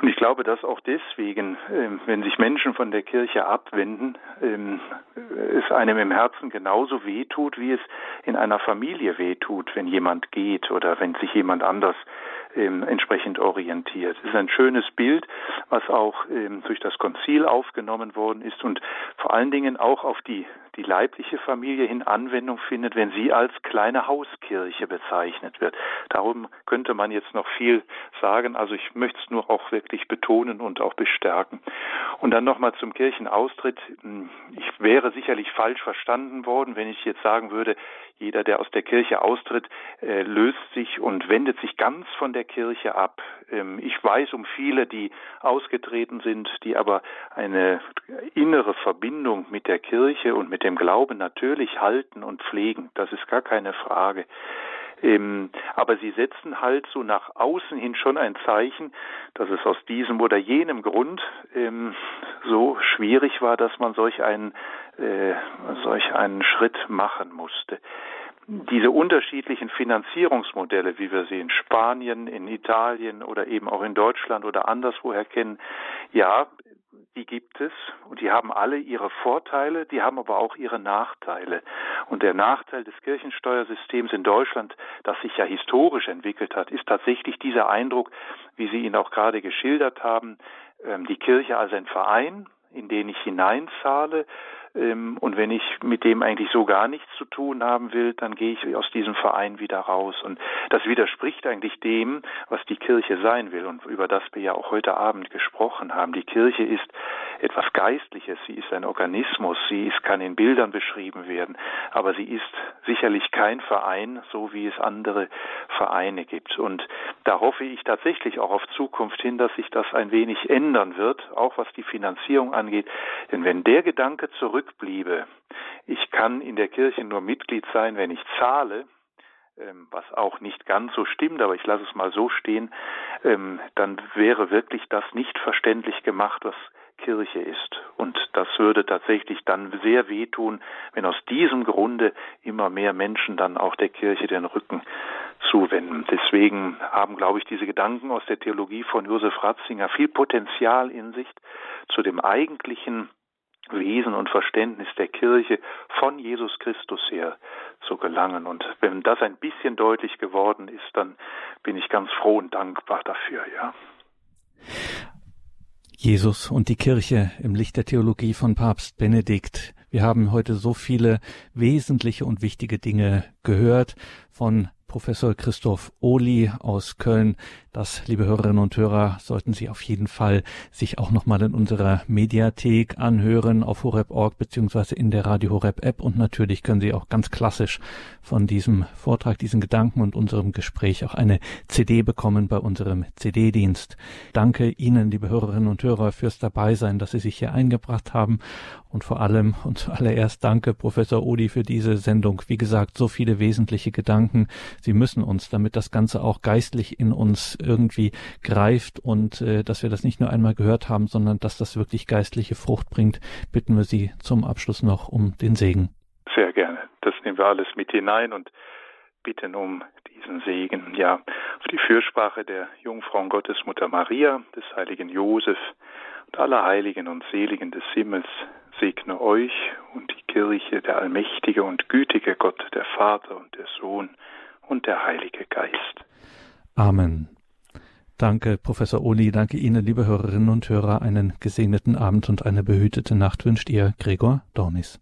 Und ich glaube, dass auch deswegen, ähm, wenn sich Menschen von der Kirche abwenden, ähm, es einem im Herzen genauso wehtut, wie es in einer Familie wehtut, wenn jemand geht oder wenn sich jemand anders ähm, entsprechend orientiert. Es ist ein schönes Bild, was auch ähm, durch das Konzil aufgenommen worden ist und vor allen Dingen auch auf die, die leibliche Familie hin Anwendung findet, wenn sie als kleine Hauskirche bezeichnet wird. Darum könnte man jetzt noch viel sagen. Also ich möchte es nur auch wirklich betonen und auch bestärken. Und dann nochmal zum Kirchenaustritt. Ich wäre sicherlich falsch verstanden worden, wenn ich jetzt sagen würde, jeder, der aus der Kirche austritt, äh, löst sich und wendet sich ganz von der Kirche ab. Ähm, ich weiß um viele, die ausgetreten sind, die aber eine innere Verbindung mit der Kirche und mit dem Glauben natürlich halten und pflegen. Das ist gar keine Frage. Ähm, aber sie setzen halt so nach außen hin schon ein Zeichen, dass es aus diesem oder jenem Grund ähm, so schwierig war, dass man solch einen, äh, solch einen Schritt machen musste diese unterschiedlichen Finanzierungsmodelle, wie wir sie in Spanien, in Italien oder eben auch in Deutschland oder anderswoher kennen, ja, die gibt es und die haben alle ihre Vorteile, die haben aber auch ihre Nachteile. Und der Nachteil des Kirchensteuersystems in Deutschland, das sich ja historisch entwickelt hat, ist tatsächlich dieser Eindruck, wie Sie ihn auch gerade geschildert haben, ähm, die Kirche als ein Verein, in den ich hineinzahle, und wenn ich mit dem eigentlich so gar nichts zu tun haben will, dann gehe ich aus diesem Verein wieder raus. Und das widerspricht eigentlich dem, was die Kirche sein will und über das wir ja auch heute Abend gesprochen haben. Die Kirche ist etwas Geistliches, sie ist ein Organismus, sie ist, kann in Bildern beschrieben werden, aber sie ist sicherlich kein Verein, so wie es andere Vereine gibt. Und da hoffe ich tatsächlich auch auf Zukunft hin, dass sich das ein wenig ändern wird, auch was die Finanzierung angeht. Denn wenn der Gedanke zurück zurückbliebe, ich kann in der Kirche nur Mitglied sein, wenn ich zahle, ähm, was auch nicht ganz so stimmt, aber ich lasse es mal so stehen, ähm, dann wäre wirklich das nicht verständlich gemacht, was Kirche ist. Und das würde tatsächlich dann sehr wehtun, wenn aus diesem Grunde immer mehr Menschen dann auch der Kirche den Rücken zuwenden. Deswegen haben, glaube ich, diese Gedanken aus der Theologie von Josef Ratzinger viel Potenzial in sich zu dem eigentlichen Wesen und Verständnis der Kirche von Jesus Christus her zu gelangen. Und wenn das ein bisschen deutlich geworden ist, dann bin ich ganz froh und dankbar dafür, ja. Jesus und die Kirche im Licht der Theologie von Papst Benedikt. Wir haben heute so viele wesentliche und wichtige Dinge gehört von Professor Christoph Ohli aus Köln. Das, liebe Hörerinnen und Hörer, sollten Sie auf jeden Fall sich auch nochmal in unserer Mediathek anhören auf horeb.org beziehungsweise in der Radio Horeb App und natürlich können Sie auch ganz klassisch von diesem Vortrag, diesen Gedanken und unserem Gespräch auch eine CD bekommen bei unserem CD-Dienst. Danke Ihnen, liebe Hörerinnen und Hörer, fürs Dabeisein, dass Sie sich hier eingebracht haben und vor allem und zuallererst danke Professor Odi für diese Sendung. Wie gesagt, so viele wesentliche Gedanken. Sie müssen uns, damit das Ganze auch geistlich in uns irgendwie greift und äh, dass wir das nicht nur einmal gehört haben, sondern dass das wirklich geistliche Frucht bringt, bitten wir Sie zum Abschluss noch um den Segen. Sehr gerne. Das nehmen wir alles mit hinein und bitten um diesen Segen. Ja, auf die Fürsprache der Jungfrau Gottesmutter Maria, des heiligen Josef und aller Heiligen und Seligen des Himmels segne euch und die Kirche, der allmächtige und gütige Gott, der Vater und der Sohn und der Heilige Geist. Amen. Danke, Professor Oli. Danke Ihnen, liebe Hörerinnen und Hörer. Einen gesegneten Abend und eine behütete Nacht wünscht Ihr Gregor Dornis.